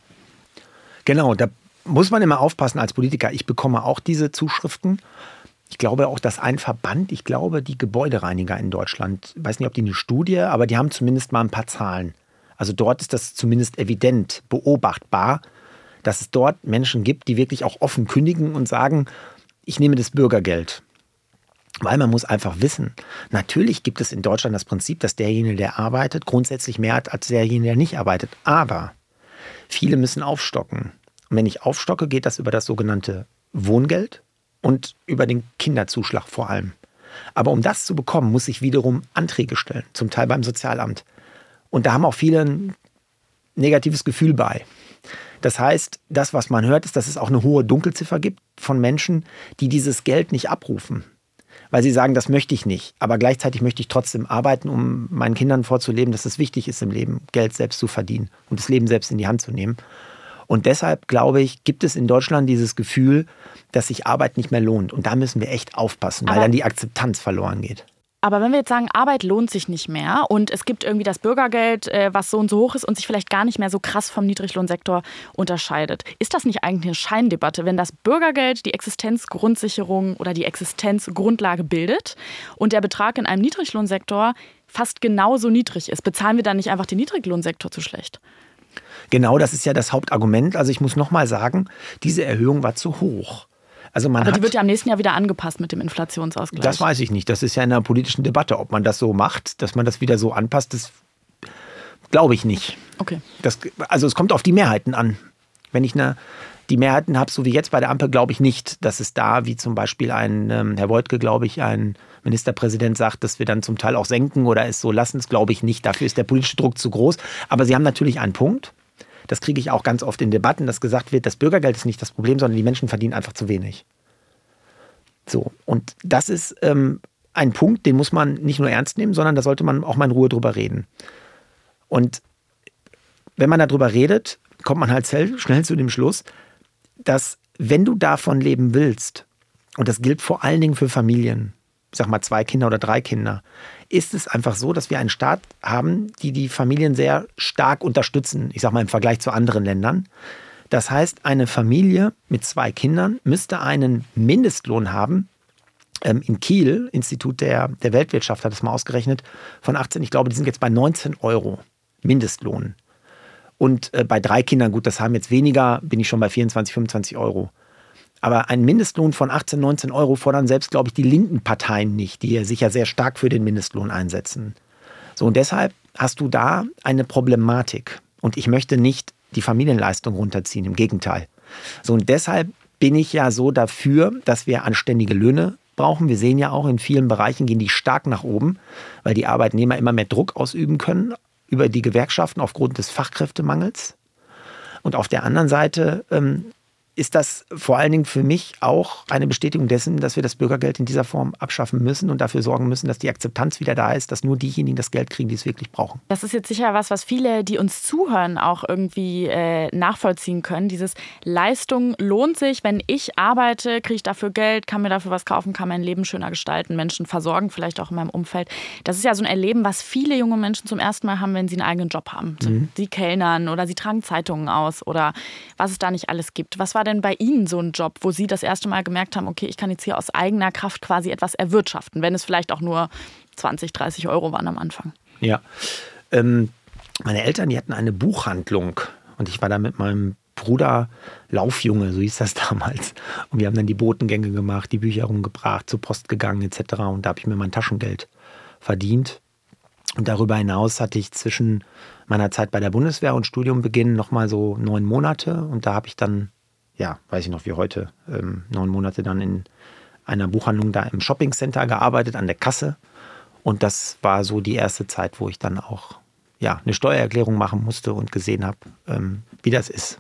Speaker 1: Genau, da muss man immer aufpassen als Politiker. Ich bekomme auch diese Zuschriften. Ich glaube auch, dass ein Verband, ich glaube, die Gebäudereiniger in Deutschland, weiß nicht, ob die eine Studie, aber die haben zumindest mal ein paar Zahlen. Also dort ist das zumindest evident, beobachtbar, dass es dort Menschen gibt, die wirklich auch offen kündigen und sagen, ich nehme das Bürgergeld. Weil man muss einfach wissen, natürlich gibt es in Deutschland das Prinzip, dass derjenige, der arbeitet, grundsätzlich mehr hat als derjenige, der nicht arbeitet. Aber Viele müssen aufstocken. Und wenn ich aufstocke, geht das über das sogenannte Wohngeld und über den Kinderzuschlag vor allem. Aber um das zu bekommen, muss ich wiederum Anträge stellen, zum Teil beim Sozialamt. Und da haben auch viele ein negatives Gefühl bei. Das heißt, das, was man hört, ist, dass es auch eine hohe Dunkelziffer gibt von Menschen, die dieses Geld nicht abrufen. Weil sie sagen, das möchte ich nicht. Aber gleichzeitig möchte ich trotzdem arbeiten, um meinen Kindern vorzuleben, dass es wichtig ist im Leben, Geld selbst zu verdienen und das Leben selbst in die Hand zu nehmen. Und deshalb, glaube ich, gibt es in Deutschland dieses Gefühl, dass sich Arbeit nicht mehr lohnt. Und da müssen wir echt aufpassen, weil
Speaker 6: Aber
Speaker 1: dann die Akzeptanz verloren geht.
Speaker 6: Aber wenn wir jetzt sagen, Arbeit lohnt sich nicht mehr und es gibt irgendwie das Bürgergeld, äh, was so und so hoch ist und sich vielleicht gar nicht mehr so krass vom Niedriglohnsektor unterscheidet, ist das nicht eigentlich eine Scheindebatte, wenn das Bürgergeld die Existenzgrundsicherung oder die Existenzgrundlage bildet und der Betrag in einem Niedriglohnsektor fast genauso niedrig ist? Bezahlen wir dann nicht einfach den Niedriglohnsektor zu schlecht?
Speaker 1: Genau, das ist ja das Hauptargument. Also ich muss nochmal sagen, diese Erhöhung war zu hoch. Also man
Speaker 6: Aber
Speaker 1: hat,
Speaker 6: die wird ja am nächsten Jahr wieder angepasst mit dem Inflationsausgleich.
Speaker 1: das weiß ich nicht. Das ist ja in einer politischen Debatte, ob man das so macht, dass man das wieder so anpasst. Das glaube ich nicht.
Speaker 6: Okay.
Speaker 1: Das, also es kommt auf die Mehrheiten an. Wenn ich eine, die Mehrheiten habe, so wie jetzt bei der Ampel, glaube ich nicht, dass es da, wie zum Beispiel ein ähm, Herr Woidke, glaube ich, ein Ministerpräsident sagt, dass wir dann zum Teil auch senken oder es so lassen, das glaube ich nicht. Dafür ist der politische Druck zu groß. Aber Sie haben natürlich einen Punkt. Das kriege ich auch ganz oft in Debatten, dass gesagt wird, das Bürgergeld ist nicht das Problem, sondern die Menschen verdienen einfach zu wenig. So, und das ist ähm, ein Punkt, den muss man nicht nur ernst nehmen, sondern da sollte man auch mal in Ruhe drüber reden. Und wenn man darüber redet, kommt man halt schnell schnell zu dem Schluss, dass wenn du davon leben willst, und das gilt vor allen Dingen für Familien, ich sag mal zwei Kinder oder drei Kinder, ist es einfach so, dass wir einen Staat haben, die die Familien sehr stark unterstützen, ich sag mal im Vergleich zu anderen Ländern. Das heißt, eine Familie mit zwei Kindern müsste einen Mindestlohn haben. Ähm, in Kiel, Institut der, der Weltwirtschaft hat es mal ausgerechnet, von 18, ich glaube, die sind jetzt bei 19 Euro Mindestlohn. Und äh, bei drei Kindern, gut, das haben jetzt weniger, bin ich schon bei 24, 25 Euro. Aber einen Mindestlohn von 18, 19 Euro fordern selbst, glaube ich, die linken Parteien nicht, die sich ja sehr stark für den Mindestlohn einsetzen. So, und deshalb hast du da eine Problematik. Und ich möchte nicht die Familienleistung runterziehen, im Gegenteil. So, und deshalb bin ich ja so dafür, dass wir anständige Löhne brauchen. Wir sehen ja auch, in vielen Bereichen gehen die stark nach oben, weil die Arbeitnehmer immer mehr Druck ausüben können über die Gewerkschaften aufgrund des Fachkräftemangels. Und auf der anderen Seite ähm, ist das vor allen Dingen für mich auch eine Bestätigung dessen, dass wir das Bürgergeld in dieser Form abschaffen müssen und dafür sorgen müssen, dass die Akzeptanz wieder da ist, dass nur diejenigen das Geld kriegen, die es wirklich brauchen.
Speaker 6: Das ist jetzt sicher was, was viele, die uns zuhören, auch irgendwie äh, nachvollziehen können. Dieses Leistung lohnt sich. Wenn ich arbeite, kriege ich dafür Geld, kann mir dafür was kaufen, kann mein Leben schöner gestalten, Menschen versorgen, vielleicht auch in meinem Umfeld. Das ist ja so ein Erleben, was viele junge Menschen zum ersten Mal haben, wenn sie einen eigenen Job haben.
Speaker 1: Mhm.
Speaker 6: Sie kellnern oder sie tragen Zeitungen aus oder was es da nicht alles gibt. Was war denn bei Ihnen so ein Job, wo Sie das erste Mal gemerkt haben, okay, ich kann jetzt hier aus eigener Kraft quasi etwas erwirtschaften, wenn es vielleicht auch nur 20, 30 Euro waren am Anfang?
Speaker 1: Ja. Ähm, meine Eltern, die hatten eine Buchhandlung und ich war da mit meinem Bruder Laufjunge, so hieß das damals. Und wir haben dann die Botengänge gemacht, die Bücher rumgebracht, zur Post gegangen etc. Und da habe ich mir mein Taschengeld verdient. Und darüber hinaus hatte ich zwischen meiner Zeit bei der Bundeswehr und Studiumbeginn nochmal so neun Monate. Und da habe ich dann, ja, weiß ich noch wie heute, ähm, neun Monate dann in einer Buchhandlung da im Shoppingcenter gearbeitet, an der Kasse. Und das war so die erste Zeit, wo ich dann auch ja, eine Steuererklärung machen musste und gesehen habe, ähm, wie das ist.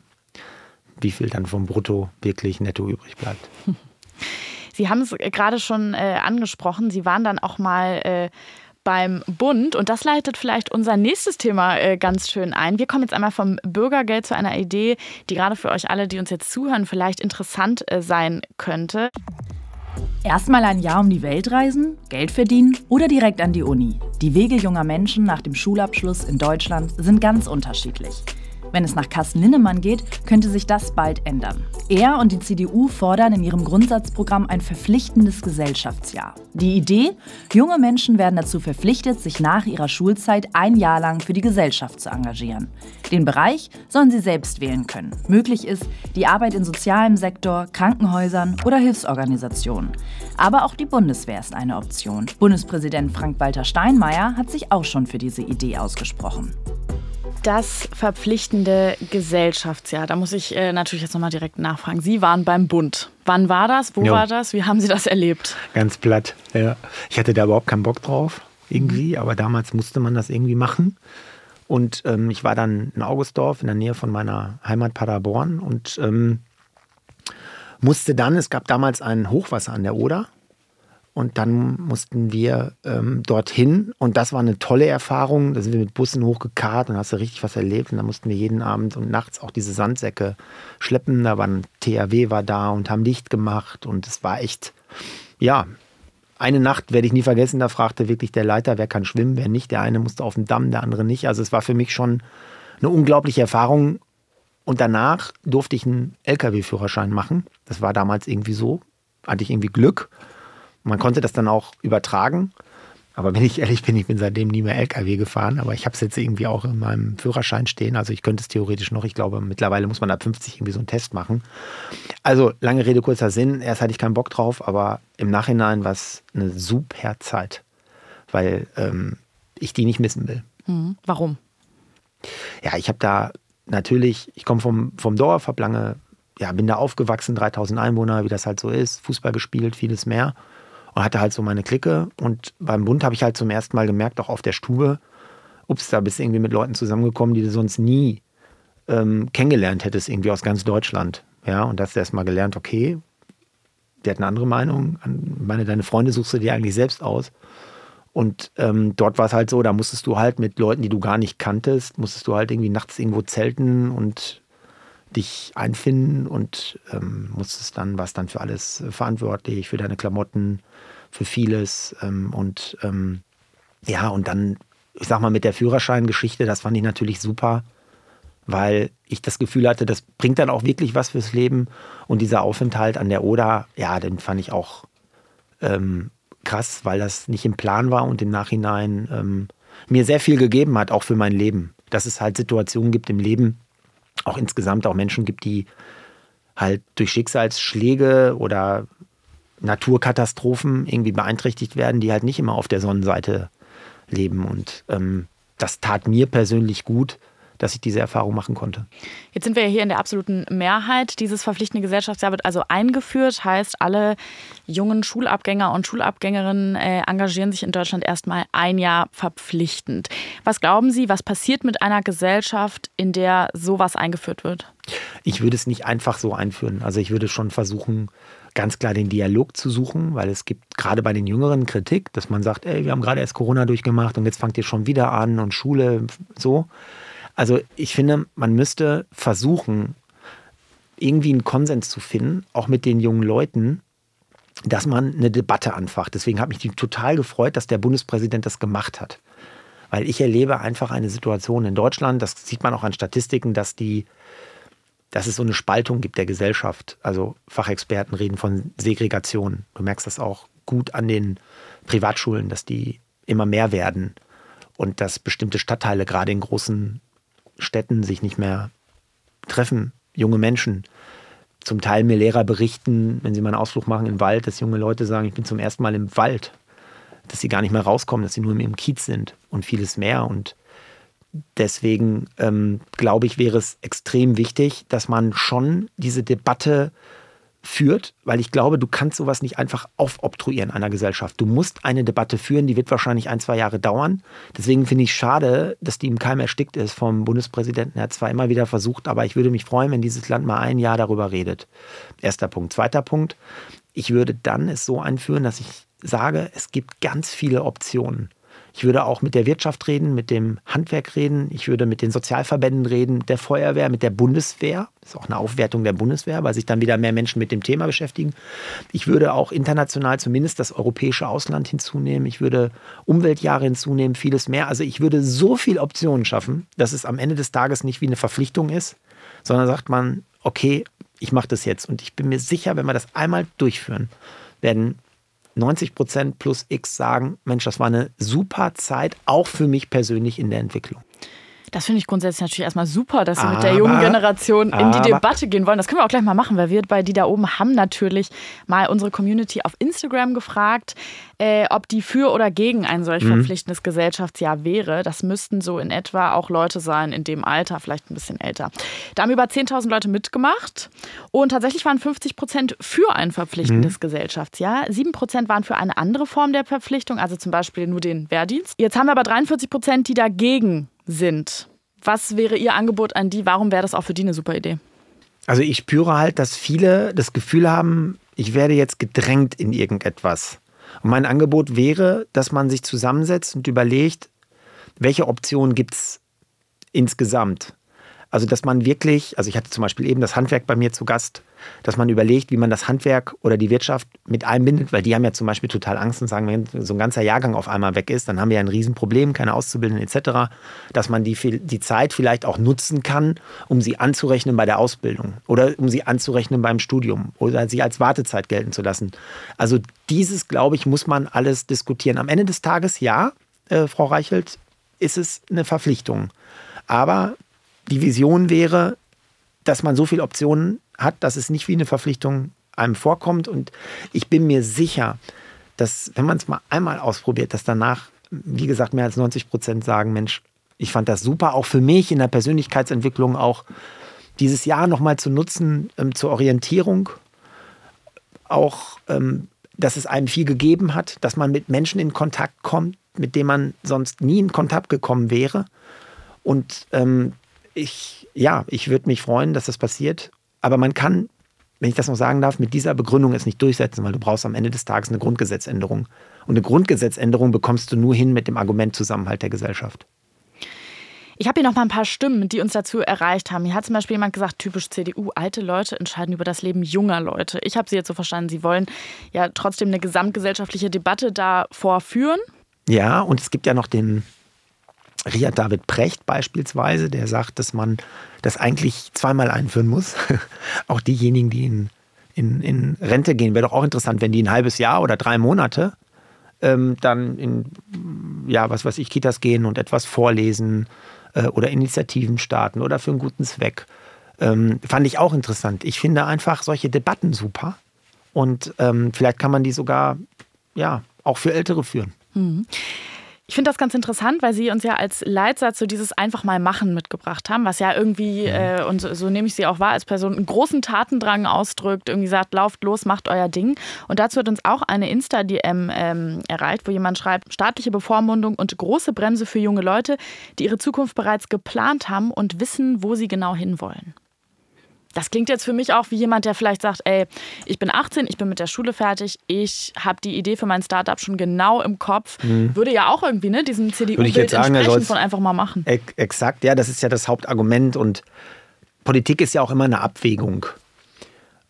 Speaker 1: Wie viel dann vom Brutto wirklich netto übrig bleibt.
Speaker 6: Sie haben es gerade schon äh, angesprochen. Sie waren dann auch mal äh, beim Bund und das leitet vielleicht unser nächstes Thema äh, ganz schön ein. Wir kommen jetzt einmal vom Bürgergeld zu einer Idee, die gerade für euch alle, die uns jetzt zuhören, vielleicht interessant äh, sein könnte.
Speaker 7: Erstmal ein Jahr um die Welt reisen, Geld verdienen oder direkt an die Uni. Die Wege junger Menschen nach dem Schulabschluss in Deutschland sind ganz unterschiedlich. Wenn es nach Carsten Linnemann geht, könnte sich das bald ändern. Er und die CDU fordern in ihrem Grundsatzprogramm ein verpflichtendes Gesellschaftsjahr. Die Idee, junge Menschen werden dazu verpflichtet, sich nach ihrer Schulzeit ein Jahr lang für die Gesellschaft zu engagieren. Den Bereich sollen sie selbst wählen können. Möglich ist die Arbeit in sozialem Sektor, Krankenhäusern oder Hilfsorganisationen. Aber auch die Bundeswehr ist eine Option. Bundespräsident Frank-Walter Steinmeier hat sich auch schon für diese Idee ausgesprochen.
Speaker 6: Das verpflichtende Gesellschaftsjahr. Da muss ich äh, natürlich jetzt nochmal direkt nachfragen. Sie waren beim Bund. Wann war das? Wo
Speaker 1: Jo.
Speaker 6: war das? Wie haben Sie das erlebt?
Speaker 1: Ganz platt. Ja. Ich hatte da überhaupt keinen Bock drauf, irgendwie, aber damals musste man das irgendwie machen. Und ähm, ich war dann in Augustdorf in der Nähe von meiner Heimat Paderborn und ähm, musste dann, es gab damals ein Hochwasser an der Oder und dann mussten wir ähm, dorthin und das war eine tolle Erfahrung. Da sind wir mit Bussen hochgekarrt und hast du richtig was erlebt und dann mussten wir jeden Abend und nachts auch diese Sandsäcke schleppen. Da war ein THW war da und haben Licht gemacht und es war echt, ja, eine Nacht werde ich nie vergessen, da fragte wirklich der Leiter, wer kann schwimmen, wer nicht. Der eine musste auf den Damm, der andere nicht. Also es war für mich schon eine unglaubliche Erfahrung. Und danach durfte ich einen Lkw-Führerschein machen. Das war damals irgendwie so. Hatte ich irgendwie Glück. Man konnte das dann auch übertragen. Aber wenn ich ehrlich bin, ich bin seitdem nie mehr LKW gefahren. Aber ich habe es jetzt irgendwie auch in meinem Führerschein stehen. Also ich könnte es theoretisch noch. Ich glaube, mittlerweile muss man ab 50 irgendwie so einen Test machen. Also lange Rede, kurzer Sinn. Erst hatte ich keinen Bock drauf, aber im Nachhinein war es eine super Zeit, weil ähm, ich die nicht missen will.
Speaker 6: Hm. Warum?
Speaker 1: Ja, ich habe da natürlich, ich komme vom, vom Dorf, habe lange, ja, bin da aufgewachsen, 3000 Einwohner, wie das halt so ist, Fußball gespielt, vieles mehr und hatte halt so meine Clique. Und beim Bund habe ich halt zum ersten Mal gemerkt, auch auf der Stube, ups, da bist du irgendwie mit Leuten zusammengekommen, die du sonst nie ähm, kennengelernt hättest, irgendwie aus ganz Deutschland. Ja, und hast erst mal gelernt, okay, der hat eine andere Meinung. Meine, deine Freunde suchst du dir eigentlich selbst aus. Und ähm, dort war es halt so, da musstest du halt mit Leuten, die du gar nicht kanntest, musstest du halt irgendwie nachts irgendwo zelten und dich einfinden und ähm, musstest dann, was dann für alles äh, verantwortlich, für deine Klamotten, für vieles. Ähm, und ähm, ja, und dann, ich sag mal, mit der Führerscheingeschichte, das fand ich natürlich super, weil ich das Gefühl hatte, das bringt dann auch wirklich was fürs Leben. Und dieser Aufenthalt an der Oder, ja, den fand ich auch ähm, krass, weil das nicht im Plan war und im Nachhinein ähm, mir sehr viel gegeben hat, auch für mein Leben. Dass es halt Situationen gibt im Leben, auch insgesamt auch Menschen gibt, die halt durch Schicksalsschläge oder Naturkatastrophen irgendwie beeinträchtigt werden, die halt nicht immer auf der Sonnenseite leben. Und ähm, das tat mir persönlich gut, dass ich diese Erfahrung machen konnte.
Speaker 6: Jetzt sind wir ja hier in der absoluten Mehrheit. Dieses verpflichtende Gesellschaftsjahr wird also eingeführt, heißt, alle jungen Schulabgänger und Schulabgängerinnen äh, engagieren sich in Deutschland erstmal ein Jahr verpflichtend. Was glauben Sie, was passiert mit einer Gesellschaft, in der sowas eingeführt wird?
Speaker 1: Ich würde es nicht einfach so einführen. Also ich würde schon versuchen, ganz klar den Dialog zu suchen, weil es gibt gerade bei den Jüngeren Kritik, dass man sagt, ey, wir haben gerade erst Corona durchgemacht und jetzt fangt ihr schon wieder an und Schule so. Also ich finde, man müsste versuchen, irgendwie einen Konsens zu finden, auch mit den jungen Leuten, dass man eine Debatte anfacht. Deswegen hat mich total gefreut, dass der Bundespräsident das gemacht hat. Weil ich erlebe einfach eine Situation in Deutschland, das sieht man auch an Statistiken, dass die, dass es so eine Spaltung gibt der Gesellschaft. Also Fachexperten reden von Segregation. Du merkst das auch gut an den Privatschulen, dass die immer mehr werden und dass bestimmte Stadtteile gerade in großen Städten sich nicht mehr treffen, junge Menschen. Zum Teil mir Lehrer berichten, wenn sie mal einen Ausflug machen den Wald, dass junge Leute sagen, ich bin zum ersten Mal im Wald, dass sie gar nicht mehr rauskommen, dass sie nur im Kiez sind und vieles mehr. Und deswegen ähm, glaube ich, wäre es extrem wichtig, dass man schon diese Debatte führt, weil ich glaube, du kannst sowas nicht einfach aufobtruieren einer Gesellschaft. Du musst eine Debatte führen, die wird wahrscheinlich ein, zwei Jahre dauern. Deswegen finde ich schade, dass die im Keim erstickt ist vom Bundespräsidenten. Er hat zwar immer wieder versucht, aber ich würde mich freuen, wenn dieses Land mal ein Jahr darüber redet. Erster Punkt. Zweiter Punkt. Ich würde dann es so einführen, dass ich sage, es gibt ganz viele Optionen. Ich würde auch mit der Wirtschaft reden, mit dem Handwerk reden. Ich würde mit den Sozialverbänden reden, mit der Feuerwehr, mit der Bundeswehr. Das ist auch eine Aufwertung der Bundeswehr, weil sich dann wieder mehr Menschen mit dem Thema beschäftigen. Ich würde auch international zumindest das europäische Ausland hinzunehmen. Ich würde Umweltjahre hinzunehmen, vieles mehr. Also ich würde so viele Optionen schaffen, dass es am Ende des Tages nicht wie eine Verpflichtung ist, sondern sagt man, okay, ich mache das jetzt. Und ich bin mir sicher, wenn wir das einmal durchführen, werden 90 Prozent plus X sagen, Mensch, das war eine super Zeit, auch für mich persönlich in der Entwicklung.
Speaker 6: Das finde ich grundsätzlich natürlich erstmal super, dass Sie mit der
Speaker 1: Aber-
Speaker 6: jungen Generation in die
Speaker 1: aber-
Speaker 6: Debatte gehen wollen. Das können wir auch gleich mal machen, weil wir bei die da oben haben natürlich mal unsere Community auf Instagram gefragt, äh, ob die für oder gegen ein solch
Speaker 1: Mhm.
Speaker 6: verpflichtendes Gesellschaftsjahr wäre. Das müssten so in etwa auch Leute sein in dem Alter, vielleicht ein bisschen älter. Da haben über 10.000 Leute mitgemacht und tatsächlich waren 50 Prozent für ein verpflichtendes Gesellschaftsjahr. 7 Prozent waren für eine andere Form der Verpflichtung, also zum Beispiel nur den Wehrdienst. Jetzt haben wir aber 43 Prozent, die dagegen sind. Was wäre Ihr Angebot an die? Warum wäre das auch für die eine super Idee?
Speaker 1: Also ich spüre halt, dass viele das Gefühl haben, ich werde jetzt gedrängt in irgendetwas. Und mein Angebot wäre, dass man sich zusammensetzt und überlegt, welche Optionen gibt es insgesamt. Also dass man wirklich, also ich hatte zum Beispiel eben das Handwerk bei mir zu Gast, dass man überlegt, wie man das Handwerk oder die Wirtschaft mit einbindet, weil die haben ja zum Beispiel total Angst und sagen, wenn so ein ganzer Jahrgang auf einmal weg ist, dann haben wir ja ein Riesenproblem, keine Auszubildenden etc., dass man die, die Zeit vielleicht auch nutzen kann, um sie anzurechnen bei der Ausbildung oder um sie anzurechnen beim Studium oder sie als Wartezeit gelten zu lassen. Also dieses, glaube ich, muss man alles diskutieren. Am Ende des Tages, ja, äh, Frau Reichelt, ist es eine Verpflichtung. Aber die Vision wäre, dass man so viele Optionen hat, dass es nicht wie eine Verpflichtung einem vorkommt. Und ich bin mir sicher, dass, wenn man es mal einmal ausprobiert, dass danach, wie gesagt, mehr als 90 Prozent sagen, Mensch, ich fand das super, auch für mich in der Persönlichkeitsentwicklung auch dieses Jahr nochmal zu nutzen ähm, zur Orientierung. Auch, ähm, dass es einem viel gegeben hat, dass man mit Menschen in Kontakt kommt, mit denen man sonst nie in Kontakt gekommen wäre. Und ähm, ich, ja, ich würde mich freuen, dass das passiert. Aber man kann, wenn ich das noch sagen darf, mit dieser Begründung es nicht durchsetzen, weil du brauchst am Ende des Tages eine Grundgesetzänderung. Und eine Grundgesetzänderung bekommst du nur hin mit dem Argument Zusammenhalt der Gesellschaft.
Speaker 6: Ich habe hier noch mal ein paar Stimmen, die uns dazu erreicht haben. Hier hat zum Beispiel jemand gesagt, typisch CDU, alte Leute entscheiden über das Leben junger Leute. Ich habe sie jetzt so verstanden, sie wollen ja trotzdem eine gesamtgesellschaftliche Debatte davor führen.
Speaker 1: Ja, und es gibt ja noch den Riad David Precht beispielsweise, der sagt, dass man das eigentlich zweimal einführen muss. auch diejenigen, die in, in, in Rente gehen, wäre doch auch interessant, wenn die ein halbes Jahr oder drei Monate ähm, dann in, ja, was weiß ich, Kitas gehen und etwas vorlesen äh, oder Initiativen starten oder für einen guten Zweck. Ähm, fand ich auch interessant. Ich finde einfach solche Debatten super. Und ähm, vielleicht kann man die sogar ja, auch für Ältere führen.
Speaker 6: Ich finde das ganz interessant, weil Sie uns ja als Leitsatz so dieses einfach mal machen mitgebracht haben, was ja irgendwie, äh, und so, so nehme ich Sie auch wahr, als Person einen großen Tatendrang ausdrückt, irgendwie sagt, lauft los, macht euer Ding. Und dazu hat uns auch eine Insta-DM ähm, erreicht, wo jemand schreibt, staatliche Bevormundung und große Bremse für junge Leute, die ihre Zukunft bereits geplant haben und wissen, wo sie genau hinwollen. Das klingt jetzt für mich auch wie jemand, der vielleicht sagt, ey, ich bin 18, ich bin mit der Schule fertig, ich habe die Idee für mein Startup schon genau im Kopf. Würde ja auch irgendwie ne, diesem
Speaker 1: Mhm.
Speaker 6: CDU-Bild entsprechen
Speaker 1: soll's-
Speaker 6: von einfach mal machen.
Speaker 1: Ex exakt, ja, das ist ja das Hauptargument und Politik ist ja auch immer eine Abwägung.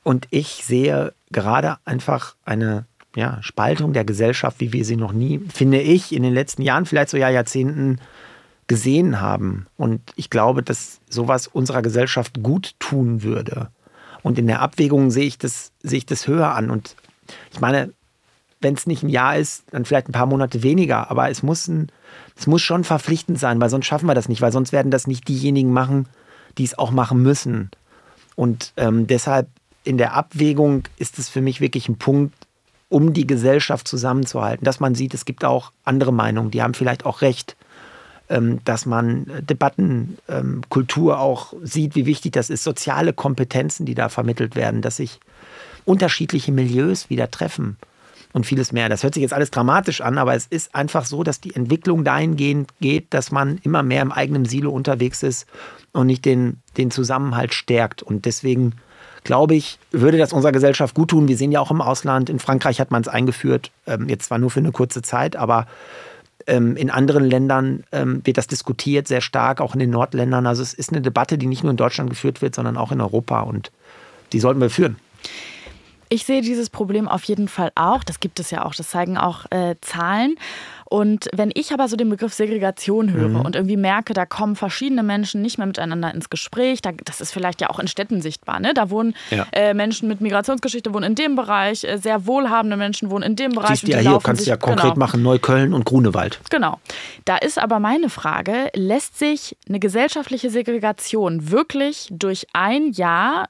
Speaker 1: Und ich sehe gerade einfach eine ja, Spaltung der Gesellschaft, wie wir sie noch nie, finde ich, in den letzten Jahren, vielleicht sogar Jahrzehnten gesehen haben. Und ich glaube, dass sowas unserer Gesellschaft gut tun würde. Und in der Abwägung sehe ich das, sehe ich das höher an. Und ich meine, wenn es nicht ein Jahr ist, dann vielleicht ein paar Monate weniger. Aber es muss, ein, es muss schon verpflichtend sein, weil sonst schaffen wir das nicht, weil sonst werden das nicht diejenigen machen, die es auch machen müssen. Und ähm, deshalb in der Abwägung ist es für mich wirklich ein Punkt, um die Gesellschaft zusammenzuhalten, dass man sieht, es gibt auch andere Meinungen, die haben vielleicht auch recht, dass man Debattenkultur auch sieht, wie wichtig das ist, soziale Kompetenzen, die da vermittelt werden, dass sich unterschiedliche Milieus wieder treffen und vieles mehr. Das hört sich jetzt alles dramatisch an, aber es ist einfach so, dass die Entwicklung dahingehend geht, dass man immer mehr im eigenen Silo unterwegs ist und nicht den, den Zusammenhalt stärkt. Und deswegen glaube ich, würde das unserer Gesellschaft gut tun. Wir sehen ja auch im Ausland, in Frankreich hat man es eingeführt, ähm, jetzt zwar nur für eine kurze Zeit, aber ähm, in anderen Ländern ähm, wird das diskutiert sehr stark, auch in den Nordländern. Also es ist eine Debatte, die nicht nur in Deutschland geführt wird, sondern auch in Europa und die sollten wir führen.
Speaker 6: Ich sehe dieses Problem auf jeden Fall auch. Das gibt es ja auch. Das zeigen auch äh, Zahlen. Und wenn ich aber so den Begriff Segregation höre mhm. und irgendwie merke, da kommen verschiedene Menschen nicht mehr miteinander ins Gespräch, da, das ist vielleicht ja auch in Städten sichtbar. Ne? Da wohnen ja. äh, Menschen mit Migrationsgeschichte wohnen in dem Bereich, äh, sehr wohlhabende Menschen wohnen in dem Bereich.
Speaker 1: Siehst ja hier, kannst du ja konkret genau. machen, Neukölln und Grunewald.
Speaker 6: Genau. Da ist aber meine Frage, lässt sich eine gesellschaftliche Segregation wirklich durch ein Jahr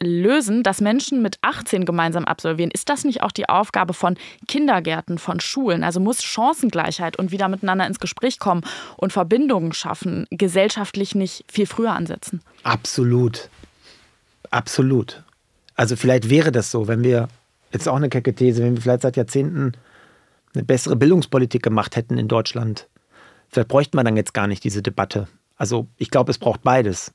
Speaker 6: lösen, dass Menschen mit 18 gemeinsam absolvieren? Ist das nicht auch die Aufgabe von Kindergärten, von Schulen? Also muss Chancengleichheit und wieder miteinander ins Gespräch kommen und Verbindungen schaffen, gesellschaftlich nicht viel früher ansetzen?
Speaker 1: Absolut. Absolut. Also vielleicht wäre das so, wenn wir, jetzt auch eine kecke These, wenn wir vielleicht seit Jahrzehnten eine bessere Bildungspolitik gemacht hätten in Deutschland, vielleicht bräuchten wir dann jetzt gar nicht diese Debatte. Also ich glaube, es braucht beides.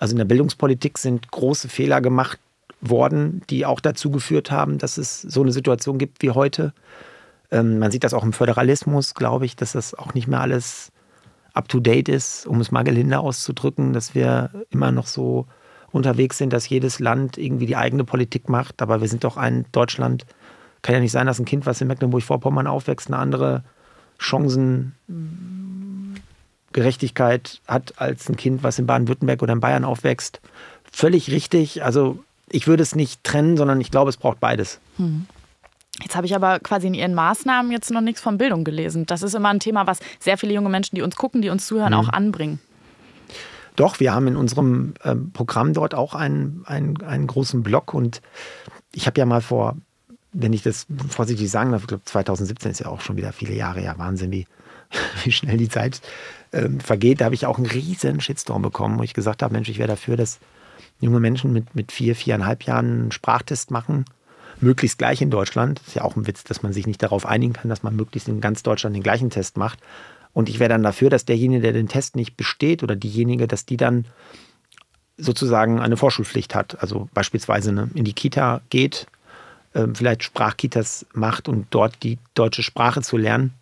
Speaker 1: Also in der Bildungspolitik sind große Fehler gemacht worden, die auch dazu geführt haben, dass es so eine Situation gibt wie heute. Ähm, man sieht das auch im Föderalismus, glaube ich, dass das auch nicht mehr alles up-to-date ist, um es mal gelinde auszudrücken, dass wir immer noch so unterwegs sind, dass jedes Land irgendwie die eigene Politik macht. Aber wir sind doch ein Deutschland. Kann ja nicht sein, dass ein Kind, was in Mecklenburg-Vorpommern aufwächst, eine andere Chancen Gerechtigkeit hat als ein Kind, was in Baden-Württemberg oder in Bayern aufwächst. Völlig richtig. Also ich würde es nicht trennen, sondern ich glaube, es braucht beides. Hm.
Speaker 6: Jetzt habe ich aber quasi in Ihren Maßnahmen jetzt noch nichts von Bildung gelesen. Das ist immer ein Thema, was sehr viele junge Menschen, die uns gucken, die uns zuhören, hm. auch anbringen.
Speaker 1: Doch, wir haben in unserem ähm, Programm dort auch einen, einen, einen großen Block und ich habe ja mal vor, wenn ich das vorsichtig sagen darf, ich glaube 2017 ist ja auch schon wieder viele Jahre, ja Wahnsinn, wie, wie schnell die Zeit ähm, vergeht. Da habe ich auch einen riesen Shitstorm bekommen, wo ich gesagt habe, Mensch, ich wäre dafür, dass junge Menschen mit, mit vier, viereinhalb Jahren einen Sprachtest machen. Möglichst gleich in Deutschland. Das ist ja auch ein Witz, dass man sich nicht darauf einigen kann, dass man möglichst in ganz Deutschland den gleichen Test macht. Und ich wäre dann dafür, dass derjenige, der den Test nicht besteht oder diejenige, dass die dann sozusagen eine Vorschulpflicht hat. Also beispielsweise ne, in die Kita geht, äh, vielleicht Sprachkitas macht und dort die deutsche Sprache zu lernen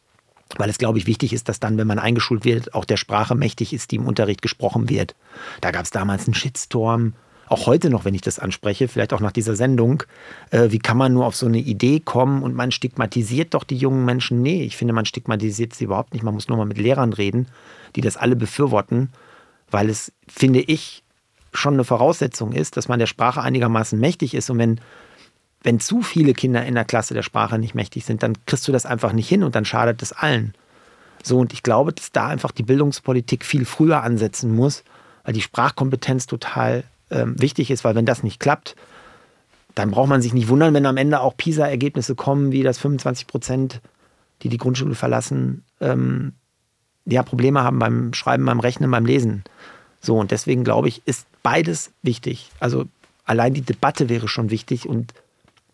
Speaker 1: weil es, glaube ich, wichtig ist, dass dann, wenn man eingeschult wird, auch der Sprache mächtig ist, die im Unterricht gesprochen wird. Da gab es damals einen Shitstorm, auch heute noch, wenn ich das anspreche, vielleicht auch nach dieser Sendung. Äh, wie kann man nur auf so eine Idee kommen und man stigmatisiert doch die jungen Menschen? Nee, ich finde, man stigmatisiert sie überhaupt nicht. Man muss nur mal mit Lehrern reden, die das alle befürworten, weil es, finde ich, schon eine Voraussetzung ist, dass man der Sprache einigermaßen mächtig ist. Und wenn wenn zu viele Kinder in der Klasse der Sprache nicht mächtig sind, dann kriegst du das einfach nicht hin und dann schadet es allen. So, und ich glaube, dass da einfach die Bildungspolitik viel früher ansetzen muss, weil die Sprachkompetenz total ähm, wichtig ist, weil wenn das nicht klappt, dann braucht man sich nicht wundern, wenn am Ende auch PISA-Ergebnisse kommen, wie das 25 Prozent, die die Grundschule verlassen, ähm, ja, Probleme haben beim Schreiben, beim Rechnen, beim Lesen. So, und deswegen glaube ich, ist beides wichtig. Also allein die Debatte wäre schon wichtig und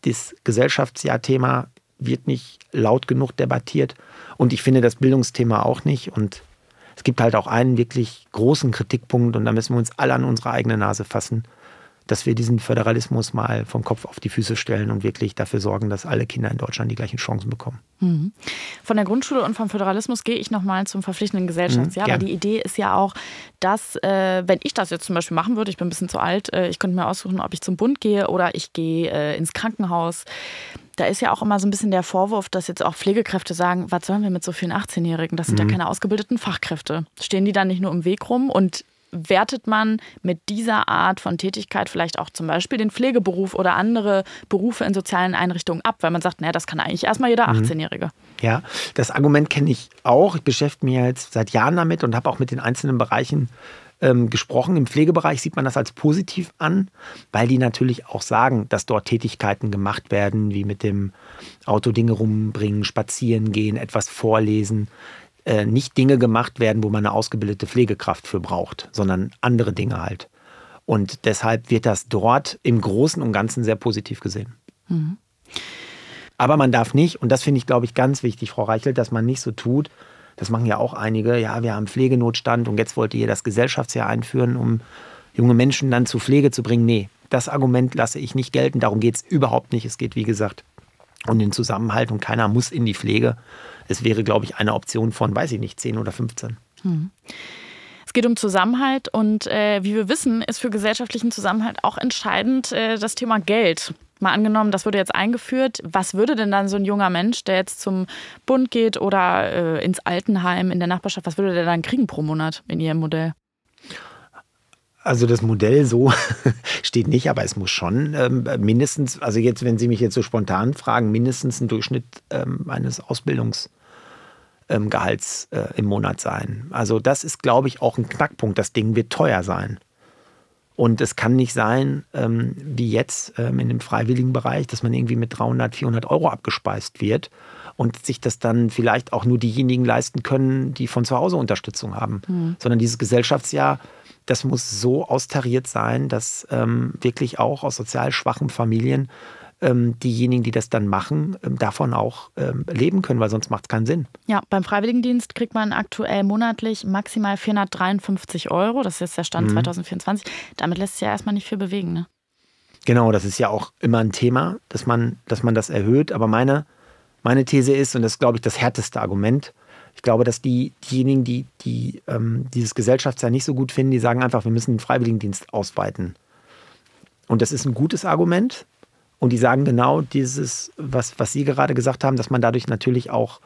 Speaker 1: das Gesellschaftsjahrthema wird nicht laut genug debattiert. Und ich finde das Bildungsthema auch nicht. Und es gibt halt auch einen wirklich großen Kritikpunkt und da müssen wir uns alle an unsere eigene Nase fassen dass wir diesen Föderalismus mal vom Kopf auf die Füße stellen und wirklich dafür sorgen, dass alle Kinder in Deutschland die gleichen Chancen bekommen.
Speaker 6: Mhm. Von der Grundschule und vom Föderalismus gehe ich nochmal zum verpflichtenden Gesellschaftsjahr. Mhm, Aber die Idee ist ja auch, dass, äh, wenn ich das jetzt zum Beispiel machen würde, ich bin ein bisschen zu alt, äh, ich könnte mir aussuchen, ob ich zum Bund gehe oder ich gehe äh, ins Krankenhaus. Da ist ja auch immer so ein bisschen der Vorwurf, dass jetzt auch Pflegekräfte sagen, was sollen wir mit so vielen 18-Jährigen? Das sind mhm. ja keine ausgebildeten Fachkräfte. Stehen die dann nicht nur im Weg rum und wertet man mit dieser Art von Tätigkeit vielleicht auch zum Beispiel den Pflegeberuf oder andere Berufe in sozialen Einrichtungen ab, weil man sagt, naja, das kann eigentlich erstmal jeder 18-Jährige. Mhm.
Speaker 1: Ja, das Argument kenne ich auch. Ich beschäftige mich jetzt seit Jahren damit und habe auch mit den einzelnen Bereichen ähm, gesprochen. Im Pflegebereich sieht man das als positiv an, weil die natürlich auch sagen, dass dort Tätigkeiten gemacht werden, wie mit dem Auto Dinge rumbringen, spazieren gehen, etwas vorlesen. Äh, nicht Dinge gemacht werden, wo man eine ausgebildete Pflegekraft für braucht, sondern andere Dinge halt. Und deshalb wird das dort im Großen und Ganzen sehr positiv gesehen. Mhm. Aber man darf nicht, und das finde ich, glaube ich, ganz wichtig, Frau Reichelt, dass man nicht so tut, das machen ja auch einige, ja, wir haben Pflegenotstand und jetzt wollt ihr das Gesellschaftsjahr einführen, um junge Menschen dann zur Pflege zu bringen. Nee, das Argument lasse ich nicht gelten, darum geht es überhaupt nicht. Es geht, wie gesagt, um den Zusammenhalt und keiner muss in die Pflege es wäre, glaube ich, eine Option von, weiß ich nicht, 10 oder 15. Hm.
Speaker 6: Es geht um Zusammenhalt und äh, wie wir wissen, ist für gesellschaftlichen Zusammenhalt auch entscheidend äh, das Thema Geld. Mal angenommen, das würde jetzt eingeführt. Was würde denn dann so ein junger Mensch, der jetzt zum Bund geht oder äh, ins Altenheim in der Nachbarschaft, was würde der dann kriegen pro Monat in Ihrem Modell?
Speaker 1: Also das Modell so steht nicht, aber es muss schon ähm, mindestens, also jetzt, wenn Sie mich jetzt so spontan fragen, mindestens ein Durchschnitt ähm, eines Ausbildungsgehalts ähm, äh, im Monat sein. Also das ist, glaube ich, auch ein Knackpunkt. Das Ding wird teuer sein. Und es kann nicht sein, ähm, wie jetzt ähm, in dem freiwilligen Bereich, dass man irgendwie mit 300, 400 Euro abgespeist wird und sich das dann vielleicht auch nur diejenigen leisten können, die von zu Hause Unterstützung haben. Mhm. Sondern dieses Gesellschaftsjahr das muss so austariert sein, dass ähm, wirklich auch aus sozial schwachen Familien ähm, diejenigen, die das dann machen, ähm, davon auch ähm, leben können, weil sonst macht es keinen Sinn.
Speaker 6: Ja, beim Freiwilligendienst kriegt man aktuell monatlich maximal 453 Euro. Das ist jetzt der Stand mhm. 2024. Damit lässt sich ja erstmal nicht viel bewegen. Ne?
Speaker 1: Genau, das ist ja auch immer ein Thema, dass man, dass man das erhöht. Aber meine, meine These ist, und das ist, glaube ich, das härteste Argument, ich glaube, dass die, diejenigen, die, die ähm, dieses Gesellschaftsjahr nicht so gut finden, die sagen einfach, wir müssen den Freiwilligendienst ausweiten. Und das ist ein gutes Argument. Und die sagen genau dieses, was, was Sie gerade gesagt haben, dass man dadurch natürlich auch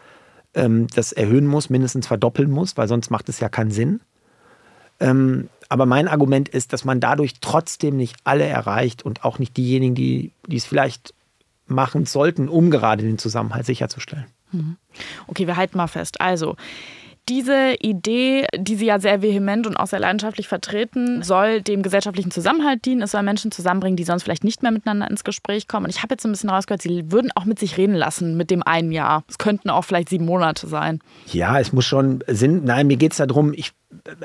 Speaker 1: ähm, das erhöhen muss, mindestens verdoppeln muss, weil sonst macht es ja keinen Sinn. Ähm, aber mein Argument ist, dass man dadurch trotzdem nicht alle erreicht und auch nicht diejenigen, die, die es vielleicht machen sollten, um gerade den Zusammenhalt sicherzustellen.
Speaker 6: Mhm. Okay, wir halten mal fest. Also, diese Idee, die Sie ja sehr vehement und auch sehr leidenschaftlich vertreten, soll dem gesellschaftlichen Zusammenhalt dienen. Es soll Menschen zusammenbringen, die sonst vielleicht nicht mehr miteinander ins Gespräch kommen. Und ich habe jetzt ein bisschen rausgehört, Sie würden auch mit sich reden lassen mit dem einen Jahr. Es könnten auch vielleicht sieben Monate sein.
Speaker 1: Ja, es muss schon Sinn. Nein, mir geht es darum, ich,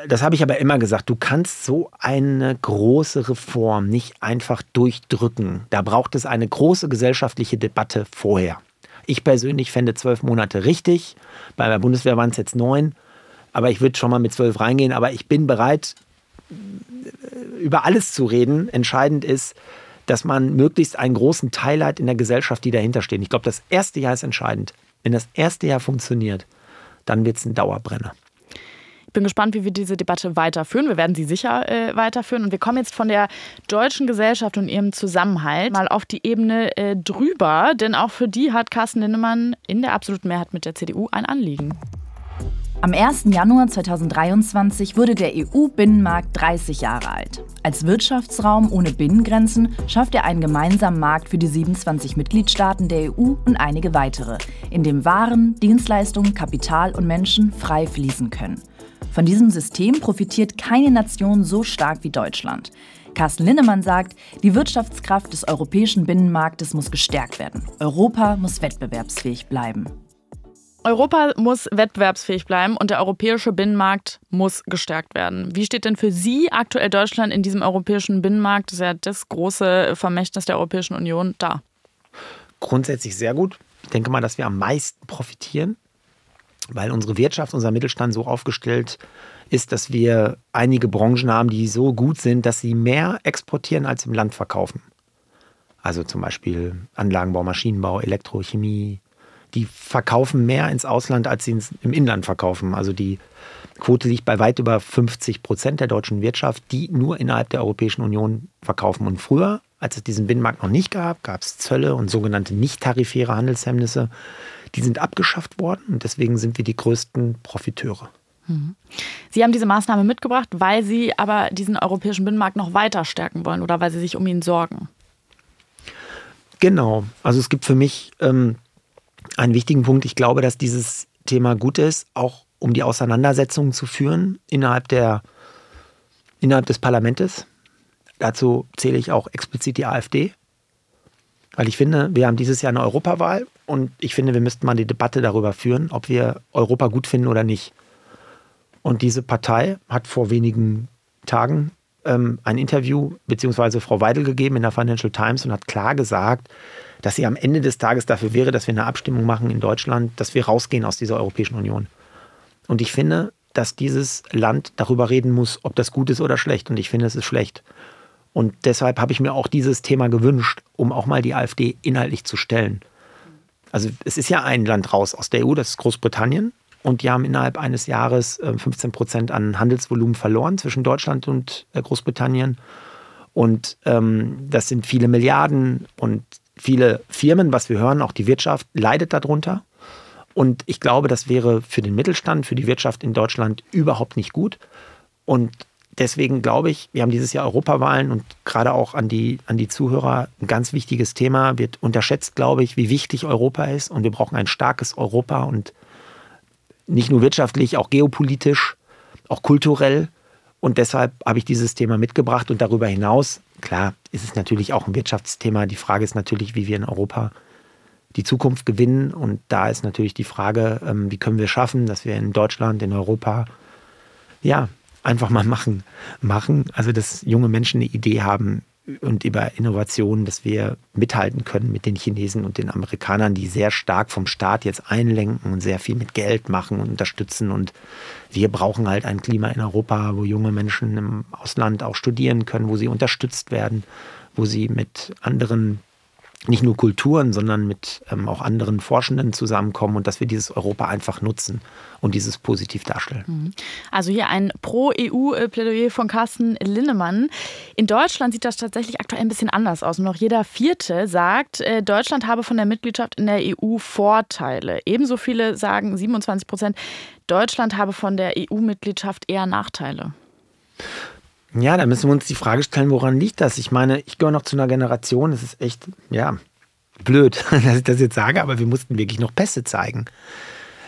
Speaker 1: das habe ich aber immer gesagt, du kannst so eine große Reform nicht einfach durchdrücken. Da braucht es eine große gesellschaftliche Debatte vorher. Ich persönlich fände zwölf Monate richtig. Bei der Bundeswehr waren es jetzt neun. Aber ich würde schon mal mit zwölf reingehen. Aber ich bin bereit, über alles zu reden. Entscheidend ist, dass man möglichst einen großen Teil hat in der Gesellschaft, die dahinter stehen. Ich glaube, das erste Jahr ist entscheidend. Wenn das erste Jahr funktioniert, dann wird es ein Dauerbrenner
Speaker 6: bin gespannt, wie wir diese Debatte weiterführen. Wir werden sie sicher äh, weiterführen. Und wir kommen jetzt von der deutschen Gesellschaft und ihrem Zusammenhalt mal auf die Ebene äh, drüber. Denn auch für die hat Carsten Linnemann in der absoluten Mehrheit mit der CDU ein Anliegen.
Speaker 7: Am 1. Januar 2023 wurde der EU-Binnenmarkt 30 Jahre alt. Als Wirtschaftsraum ohne Binnengrenzen schafft er einen gemeinsamen Markt für die 27 Mitgliedstaaten der EU und einige weitere, in dem Waren, Dienstleistungen, Kapital und Menschen frei fließen können. Von diesem System profitiert keine Nation so stark wie Deutschland. Carsten Linnemann sagt, die Wirtschaftskraft des europäischen Binnenmarktes muss gestärkt werden. Europa muss wettbewerbsfähig bleiben.
Speaker 6: Europa muss wettbewerbsfähig bleiben und der europäische Binnenmarkt muss gestärkt werden. Wie steht denn für Sie aktuell Deutschland in diesem europäischen Binnenmarkt, das ist ja das große Vermächtnis der Europäischen Union, da?
Speaker 1: Grundsätzlich sehr gut. Ich denke mal, dass wir am meisten profitieren weil unsere Wirtschaft, unser Mittelstand so aufgestellt ist, dass wir einige Branchen haben, die so gut sind, dass sie mehr exportieren als im Land verkaufen. Also zum Beispiel Anlagenbau, Maschinenbau, Elektrochemie. Die verkaufen mehr ins Ausland, als sie im Inland verkaufen. Also die Quote liegt bei weit über 50 Prozent der deutschen Wirtschaft, die nur innerhalb der Europäischen Union verkaufen. Und früher, als es diesen Binnenmarkt noch nicht gab, gab es Zölle und sogenannte nicht tarifäre Handelshemmnisse. Die sind abgeschafft worden und deswegen sind wir die größten Profiteure.
Speaker 6: Mhm. Sie haben diese Maßnahme mitgebracht, weil Sie aber diesen europäischen Binnenmarkt noch weiter stärken wollen oder weil Sie sich um ihn sorgen.
Speaker 1: Genau. Also es gibt für mich ähm, einen wichtigen Punkt. Ich glaube, dass dieses Thema gut ist, auch um die Auseinandersetzungen zu führen innerhalb, der, innerhalb des Parlaments. Dazu zähle ich auch explizit die AfD. Weil ich finde, wir haben dieses Jahr eine Europawahl und ich finde, wir müssten mal die Debatte darüber führen, ob wir Europa gut finden oder nicht. Und diese Partei hat vor wenigen Tagen ähm, ein Interview beziehungsweise Frau Weidel gegeben in der Financial Times und hat klar gesagt, dass sie am Ende des Tages dafür wäre, dass wir eine Abstimmung machen in Deutschland, dass wir rausgehen aus dieser Europäischen Union. Und ich finde, dass dieses Land darüber reden muss, ob das gut ist oder schlecht. Und ich finde, es ist schlecht. Und deshalb habe ich mir auch dieses Thema gewünscht, um auch mal die AfD inhaltlich zu stellen. Also es ist ja ein Land raus aus der EU, das ist Großbritannien. Und die haben innerhalb eines Jahres 15 äh, Prozent an Handelsvolumen verloren zwischen Deutschland und äh, Großbritannien. Und ähm, das sind viele Milliarden und viele Firmen, was wir hören, auch die Wirtschaft leidet darunter. Und ich glaube, das wäre für den Mittelstand, für die Wirtschaft in Deutschland überhaupt nicht gut. Und deswegen glaube ich, wir haben dieses Jahr Europawahlen und gerade auch an die, an die Zuhörer ein ganz wichtiges Thema. Wird unterschätzt, glaube ich, wie wichtig Europa ist. Und wir brauchen ein starkes Europa und nicht nur wirtschaftlich, auch geopolitisch, auch kulturell. Und deshalb habe ich dieses Thema mitgebracht. Und darüber hinaus, klar, ist es natürlich auch ein Wirtschaftsthema. Die Frage ist natürlich, wie wir in Europa die Zukunft gewinnen. Und da ist natürlich die Frage, ähm, wie können wir schaffen, dass wir in Deutschland, in Europa, ja, einfach mal machen. Machen. Also, dass junge Menschen eine Idee haben, und über Innovationen, dass wir mithalten können mit den Chinesen und den Amerikanern, die sehr stark vom Staat jetzt einlenken und sehr viel mit Geld machen und unterstützen. Und wir brauchen halt ein Klima in Europa, wo junge Menschen im Ausland auch studieren können, wo sie unterstützt werden, wo sie mit anderen nicht nur Kulturen, sondern mit ähm, auch anderen Forschenden zusammenkommen und dass wir dieses Europa einfach nutzen und dieses positiv darstellen. Mhm.
Speaker 6: Also hier ein Pro-EU-Plädoyer von Carsten Linnemann. In Deutschland sieht das tatsächlich aktuell ein bisschen anders aus. Und noch jeder Vierte sagt, äh, Deutschland habe von der Mitgliedschaft in der EU Vorteile. Ebenso viele sagen 27 Prozent, Deutschland habe von der EU-Mitgliedschaft eher Nachteile.
Speaker 1: Ja, da müssen wir uns die Frage stellen, woran liegt das? Ich meine, ich gehöre noch zu einer Generation, es ist echt, ja, blöd, dass ich das jetzt sage, aber wir mussten wirklich noch Pässe zeigen.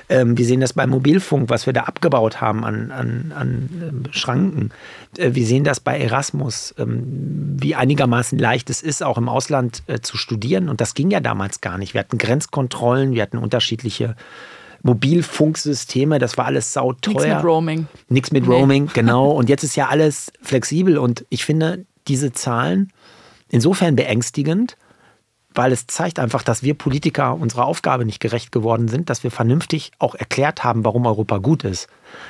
Speaker 1: Ähm, wir sehen das beim Mobilfunk, was wir da abgebaut haben an, an, an äh, Schranken. Äh, wir sehen das bei Erasmus, ähm, wie einigermaßen leicht es ist, auch im Ausland äh, zu studieren. Und das ging ja damals gar nicht. Wir hatten Grenzkontrollen, wir hatten unterschiedliche Mobilfunksysteme, das war alles sauteuer. Nichts
Speaker 6: mit Roaming.
Speaker 1: Nichts mit nee. Roaming, genau. Und jetzt ist ja alles flexibel und ich finde diese Zahlen insofern beängstigend, weil es zeigt einfach, dass wir Politiker unserer Aufgabe nicht gerecht geworden sind, dass wir vernünftig auch erklärt haben, warum Europa gut ist.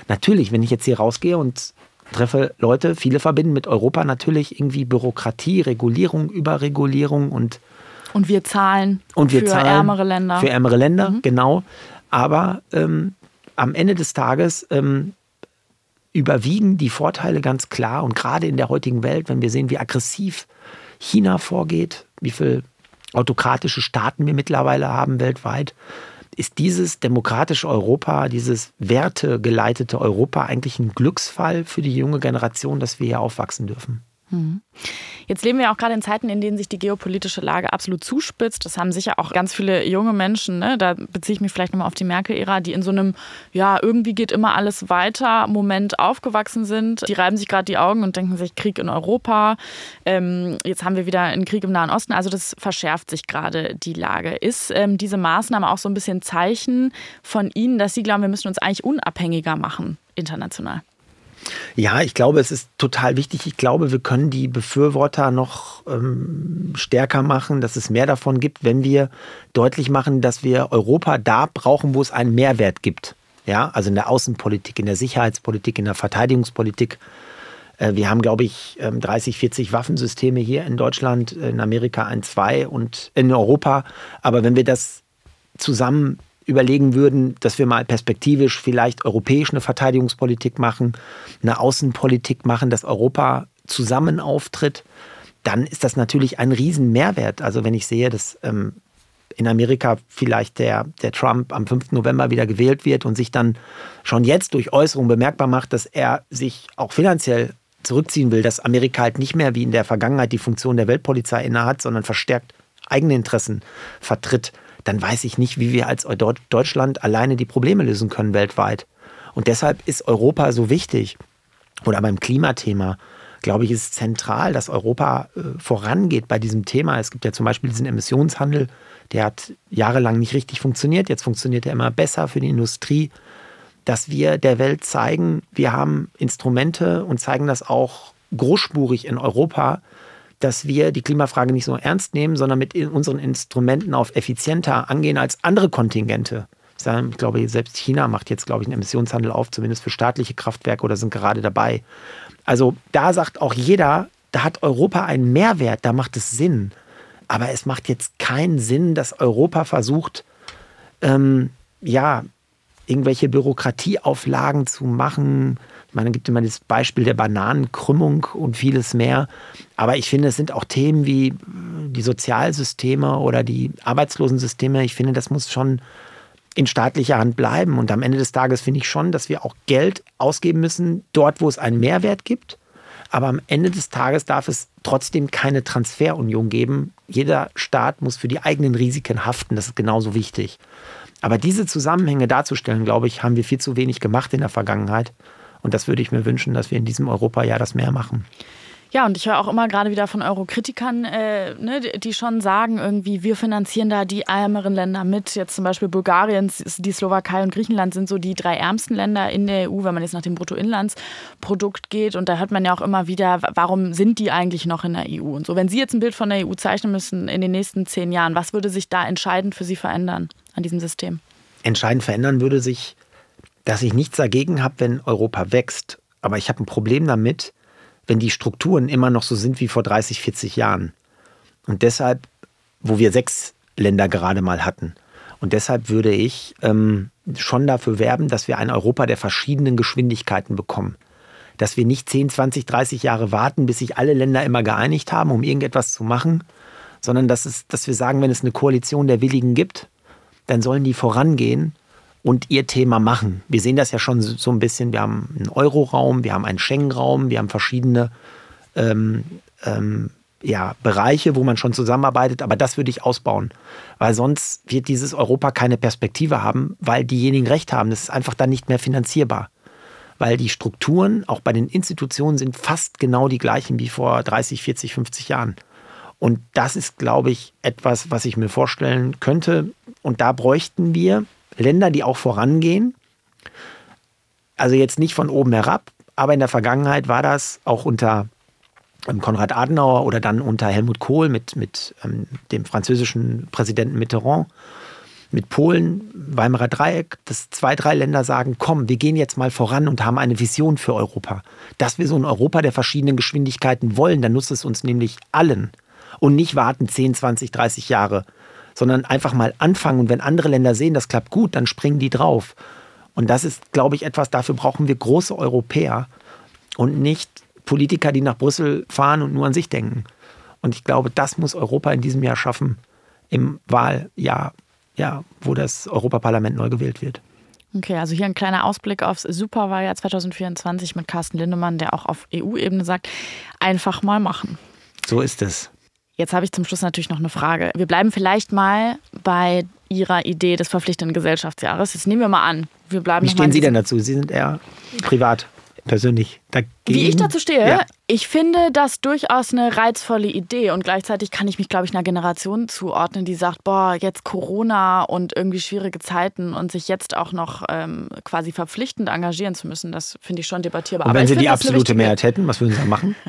Speaker 1: Natürlich, wenn ich jetzt hier rausgehe und treffe Leute, viele verbinden mit Europa natürlich irgendwie Bürokratie, Regulierung, Überregulierung und
Speaker 6: und wir zahlen
Speaker 1: und wir
Speaker 6: für
Speaker 1: zahlen
Speaker 6: ärmere Länder.
Speaker 1: Für ärmere Länder, mhm. genau. Aber ähm, am Ende des Tages ähm, überwiegen die Vorteile ganz klar. Und gerade in der heutigen Welt, wenn wir sehen, wie aggressiv China vorgeht, wie viele autokratische Staaten wir mittlerweile haben weltweit, ist dieses demokratische Europa, dieses wertegeleitete Europa eigentlich ein Glücksfall für die junge Generation, dass wir hier aufwachsen dürfen.
Speaker 6: Jetzt leben wir auch gerade in Zeiten, in denen sich die geopolitische Lage absolut zuspitzt. Das haben sicher auch ganz viele junge Menschen, ne? da beziehe ich mich vielleicht nochmal auf die Merkel-Ära, die in so einem, ja, irgendwie geht immer alles weiter Moment aufgewachsen sind. Die reiben sich gerade die Augen und denken sich, Krieg in Europa. Ähm, jetzt haben wir wieder einen Krieg im Nahen Osten. Also das verschärft sich gerade die Lage. Ist ähm, diese Maßnahme auch so ein bisschen Zeichen von Ihnen, dass Sie glauben, wir müssen uns eigentlich unabhängiger machen international?
Speaker 1: Ja, ich glaube, es ist total wichtig. Ich glaube, wir können die Befürworter noch ähm, stärker machen, dass es mehr davon gibt, wenn wir deutlich machen, dass wir Europa da brauchen, wo es einen Mehrwert gibt. Ja, also in der Außenpolitik, in der Sicherheitspolitik, in der Verteidigungspolitik. Äh, wir haben, glaube ich, 30, ähm, 40 Waffensysteme hier in Deutschland, in Amerika ein, zwei und in Europa. Aber wenn wir das zusammen überlegen würden, dass wir mal perspektivisch vielleicht europäisch eine Verteidigungspolitik machen, eine Außenpolitik machen, dass Europa zusammen auftritt, dann ist das natürlich ein Riesenmehrwert. Also wenn ich sehe, dass ähm, in Amerika vielleicht der, der Trump am 5. November wieder gewählt wird und sich dann schon jetzt durch Äußerungen bemerkbar macht, dass er sich auch finanziell zurückziehen will, dass Amerika halt nicht mehr wie in der Vergangenheit die Funktion der Weltpolizei innehat, sondern verstärkt eigene Interessen vertritt, dann weiß ich nicht, wie wir als Deutschland alleine die Probleme lösen können weltweit. Und deshalb ist Europa so wichtig. Oder beim Klimathema, glaube ich, ist es zentral, dass Europa äh, vorangeht bei diesem Thema. Es gibt ja zum Beispiel diesen Emissionshandel, der hat jahrelang nicht richtig funktioniert. Jetzt funktioniert er immer besser für die Industrie. Dass wir der Welt zeigen, wir haben Instrumente und zeigen das auch großspurig in Europa, dass wir die Klimafrage nicht so ernst nehmen, sondern mit unseren Instrumenten auf effizienter angehen als andere Kontingente. Ich glaube, selbst China macht jetzt, glaube ich, einen Emissionshandel auf, zumindest für staatliche Kraftwerke oder sind gerade dabei. Also da sagt auch jeder, da hat Europa einen Mehrwert, da macht es Sinn. Aber es macht jetzt keinen Sinn, dass Europa versucht, ähm, ja, irgendwelche Bürokratieauflagen zu machen. Es gibt immer das Beispiel der Bananenkrümmung und vieles mehr. Aber ich finde, es sind auch Themen wie die Sozialsysteme oder die Arbeitslosensysteme. Ich finde, das muss schon in staatlicher Hand bleiben. Und am Ende des Tages finde ich schon, dass wir auch Geld ausgeben müssen, dort, wo es einen Mehrwert gibt. Aber am Ende des Tages darf es trotzdem keine Transferunion geben. Jeder Staat muss für die eigenen Risiken haften. Das ist genauso wichtig. Aber diese Zusammenhänge darzustellen, glaube ich, haben wir viel zu wenig gemacht in der Vergangenheit. Und das würde ich mir wünschen, dass wir in diesem Europajahr das mehr machen.
Speaker 6: Ja, und ich höre auch immer gerade wieder von Eurokritikern, äh, ne, die schon sagen, irgendwie, wir finanzieren da die ärmeren Länder mit. Jetzt zum Beispiel Bulgarien, die Slowakei und Griechenland sind so die drei ärmsten Länder in der EU, wenn man jetzt nach dem Bruttoinlandsprodukt geht. Und da hört man ja auch immer wieder, warum sind die eigentlich noch in der EU? Und so, wenn Sie jetzt ein Bild von der EU zeichnen müssen in den nächsten zehn Jahren, was würde sich da entscheidend für Sie verändern an diesem System?
Speaker 1: Entscheidend verändern würde sich, dass ich nichts dagegen habe, wenn Europa wächst. Aber ich habe ein Problem damit, wenn die Strukturen immer noch so sind wie vor 30, 40 Jahren. Und deshalb, wo wir sechs Länder gerade mal hatten. Und deshalb würde ich ähm, schon dafür werben, dass wir ein Europa der verschiedenen Geschwindigkeiten bekommen. Dass wir nicht 10, 20, 30 Jahre warten, bis sich alle Länder immer geeinigt haben, um irgendetwas zu machen, sondern dass, es, dass wir sagen, wenn es eine Koalition der Willigen gibt, dann sollen die vorangehen und ihr Thema machen. Wir sehen das ja schon so ein bisschen. Wir haben einen Euroraum, wir haben einen Schengen-Raum, wir haben verschiedene ähm, ähm, ja, Bereiche, wo man schon zusammenarbeitet, aber das würde ich ausbauen. Weil sonst wird dieses Europa keine Perspektive haben, weil diejenigen recht haben. Das ist einfach dann nicht mehr finanzierbar. Weil die Strukturen, auch bei den Institutionen, sind fast genau die gleichen wie vor 30, 40, 50 Jahren. Und das ist, glaube ich, etwas, was ich mir vorstellen könnte. Und da bräuchten wir Länder, die auch vorangehen. Also jetzt nicht von oben herab, aber in der Vergangenheit war das auch unter ähm, Konrad Adenauer oder dann unter Helmut Kohl mit, mit ähm, dem französischen Präsidenten Mitterrand, mit Polen, Weimarer Dreieck, dass zwei, drei Länder sagen, komm, wir gehen jetzt mal voran und haben eine Vision für Europa. Dass wir so ein Europa der verschiedenen Geschwindigkeiten wollen, dann nutzt es uns nämlich allen. Und nicht warten 10, 20, 30 Jahre, sondern einfach mal anfangen. Und wenn andere Länder sehen, das klappt gut, dann springen die drauf. Und das ist, glaube ich, etwas, dafür brauchen wir große Europäer und nicht Politiker, die nach Brüssel fahren und nur an sich denken. Und ich glaube, das muss Europa in diesem Jahr schaffen, im Wahljahr, ja, wo das Europaparlament neu gewählt wird.
Speaker 6: Okay, also hier ein kleiner Ausblick aufs Superwahljahr 2024 mit Carsten Lindemann, der auch auf EU-Ebene sagt, einfach mal machen.
Speaker 1: So ist es.
Speaker 6: Jetzt habe ich zum Schluss natürlich noch eine Frage. Wir bleiben vielleicht mal bei Ihrer Idee des verpflichtenden Gesellschaftsjahres. Jetzt nehmen wir mal an. Wir bleiben
Speaker 1: Wie stehen Sie denn dazu? Sie sind eher privat, persönlich dagegen.
Speaker 6: Wie ich dazu stehe? Ja. Ich finde das durchaus eine reizvolle Idee und gleichzeitig kann ich mich, glaube ich, einer Generation zuordnen, die sagt, boah, jetzt Corona und irgendwie schwierige Zeiten und sich jetzt auch noch ähm, quasi verpflichtend engagieren zu müssen, das finde ich schon debattierbar.
Speaker 1: Und wenn Sie die absolute Mehrheit hätten, was würden Sie da machen?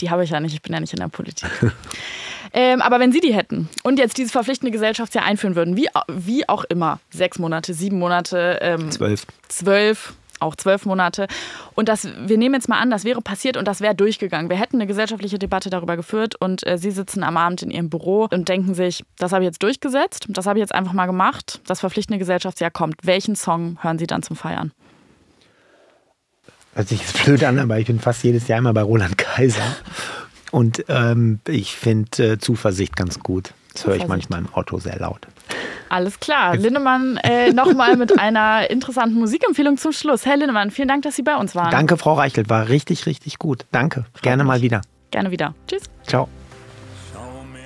Speaker 6: Die habe ich ja nicht, ich bin ja nicht in der Politik. ähm, aber wenn Sie die hätten und jetzt dieses verpflichtende Gesellschaftsjahr einführen würden, wie, wie auch immer, sechs Monate, sieben Monate, ähm,
Speaker 1: zwölf.
Speaker 6: zwölf, auch zwölf Monate. Und das, wir nehmen jetzt mal an, das wäre passiert und das wäre durchgegangen. Wir hätten eine gesellschaftliche Debatte darüber geführt und äh, Sie sitzen am Abend in Ihrem Büro und denken sich, das habe ich jetzt durchgesetzt, das habe ich jetzt einfach mal gemacht, das verpflichtende Gesellschaftsjahr kommt. Welchen Song hören Sie dann zum Feiern?
Speaker 1: hört sich jetzt blöd an, aber ich bin fast jedes Jahr immer bei Roland Kaiser. Und ähm, ich finde äh, Zuversicht ganz gut. Das höre ich manchmal im Auto sehr laut.
Speaker 6: Alles klar. Lindemann äh, nochmal mit einer interessanten Musikempfehlung zum Schluss. Herr Lindemann, vielen Dank, dass Sie bei uns waren.
Speaker 1: Danke, Frau Reichelt. War richtig, richtig gut. Danke. Freut Gerne mich. mal wieder.
Speaker 6: Gerne wieder. Tschüss.
Speaker 1: Ciao.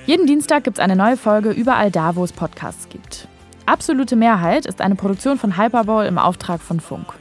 Speaker 7: Jeden Dienstag gibt es eine neue Folge überall da, wo es Podcasts gibt. Absolute Mehrheit ist eine Produktion von Hyperbowl im Auftrag von Funk.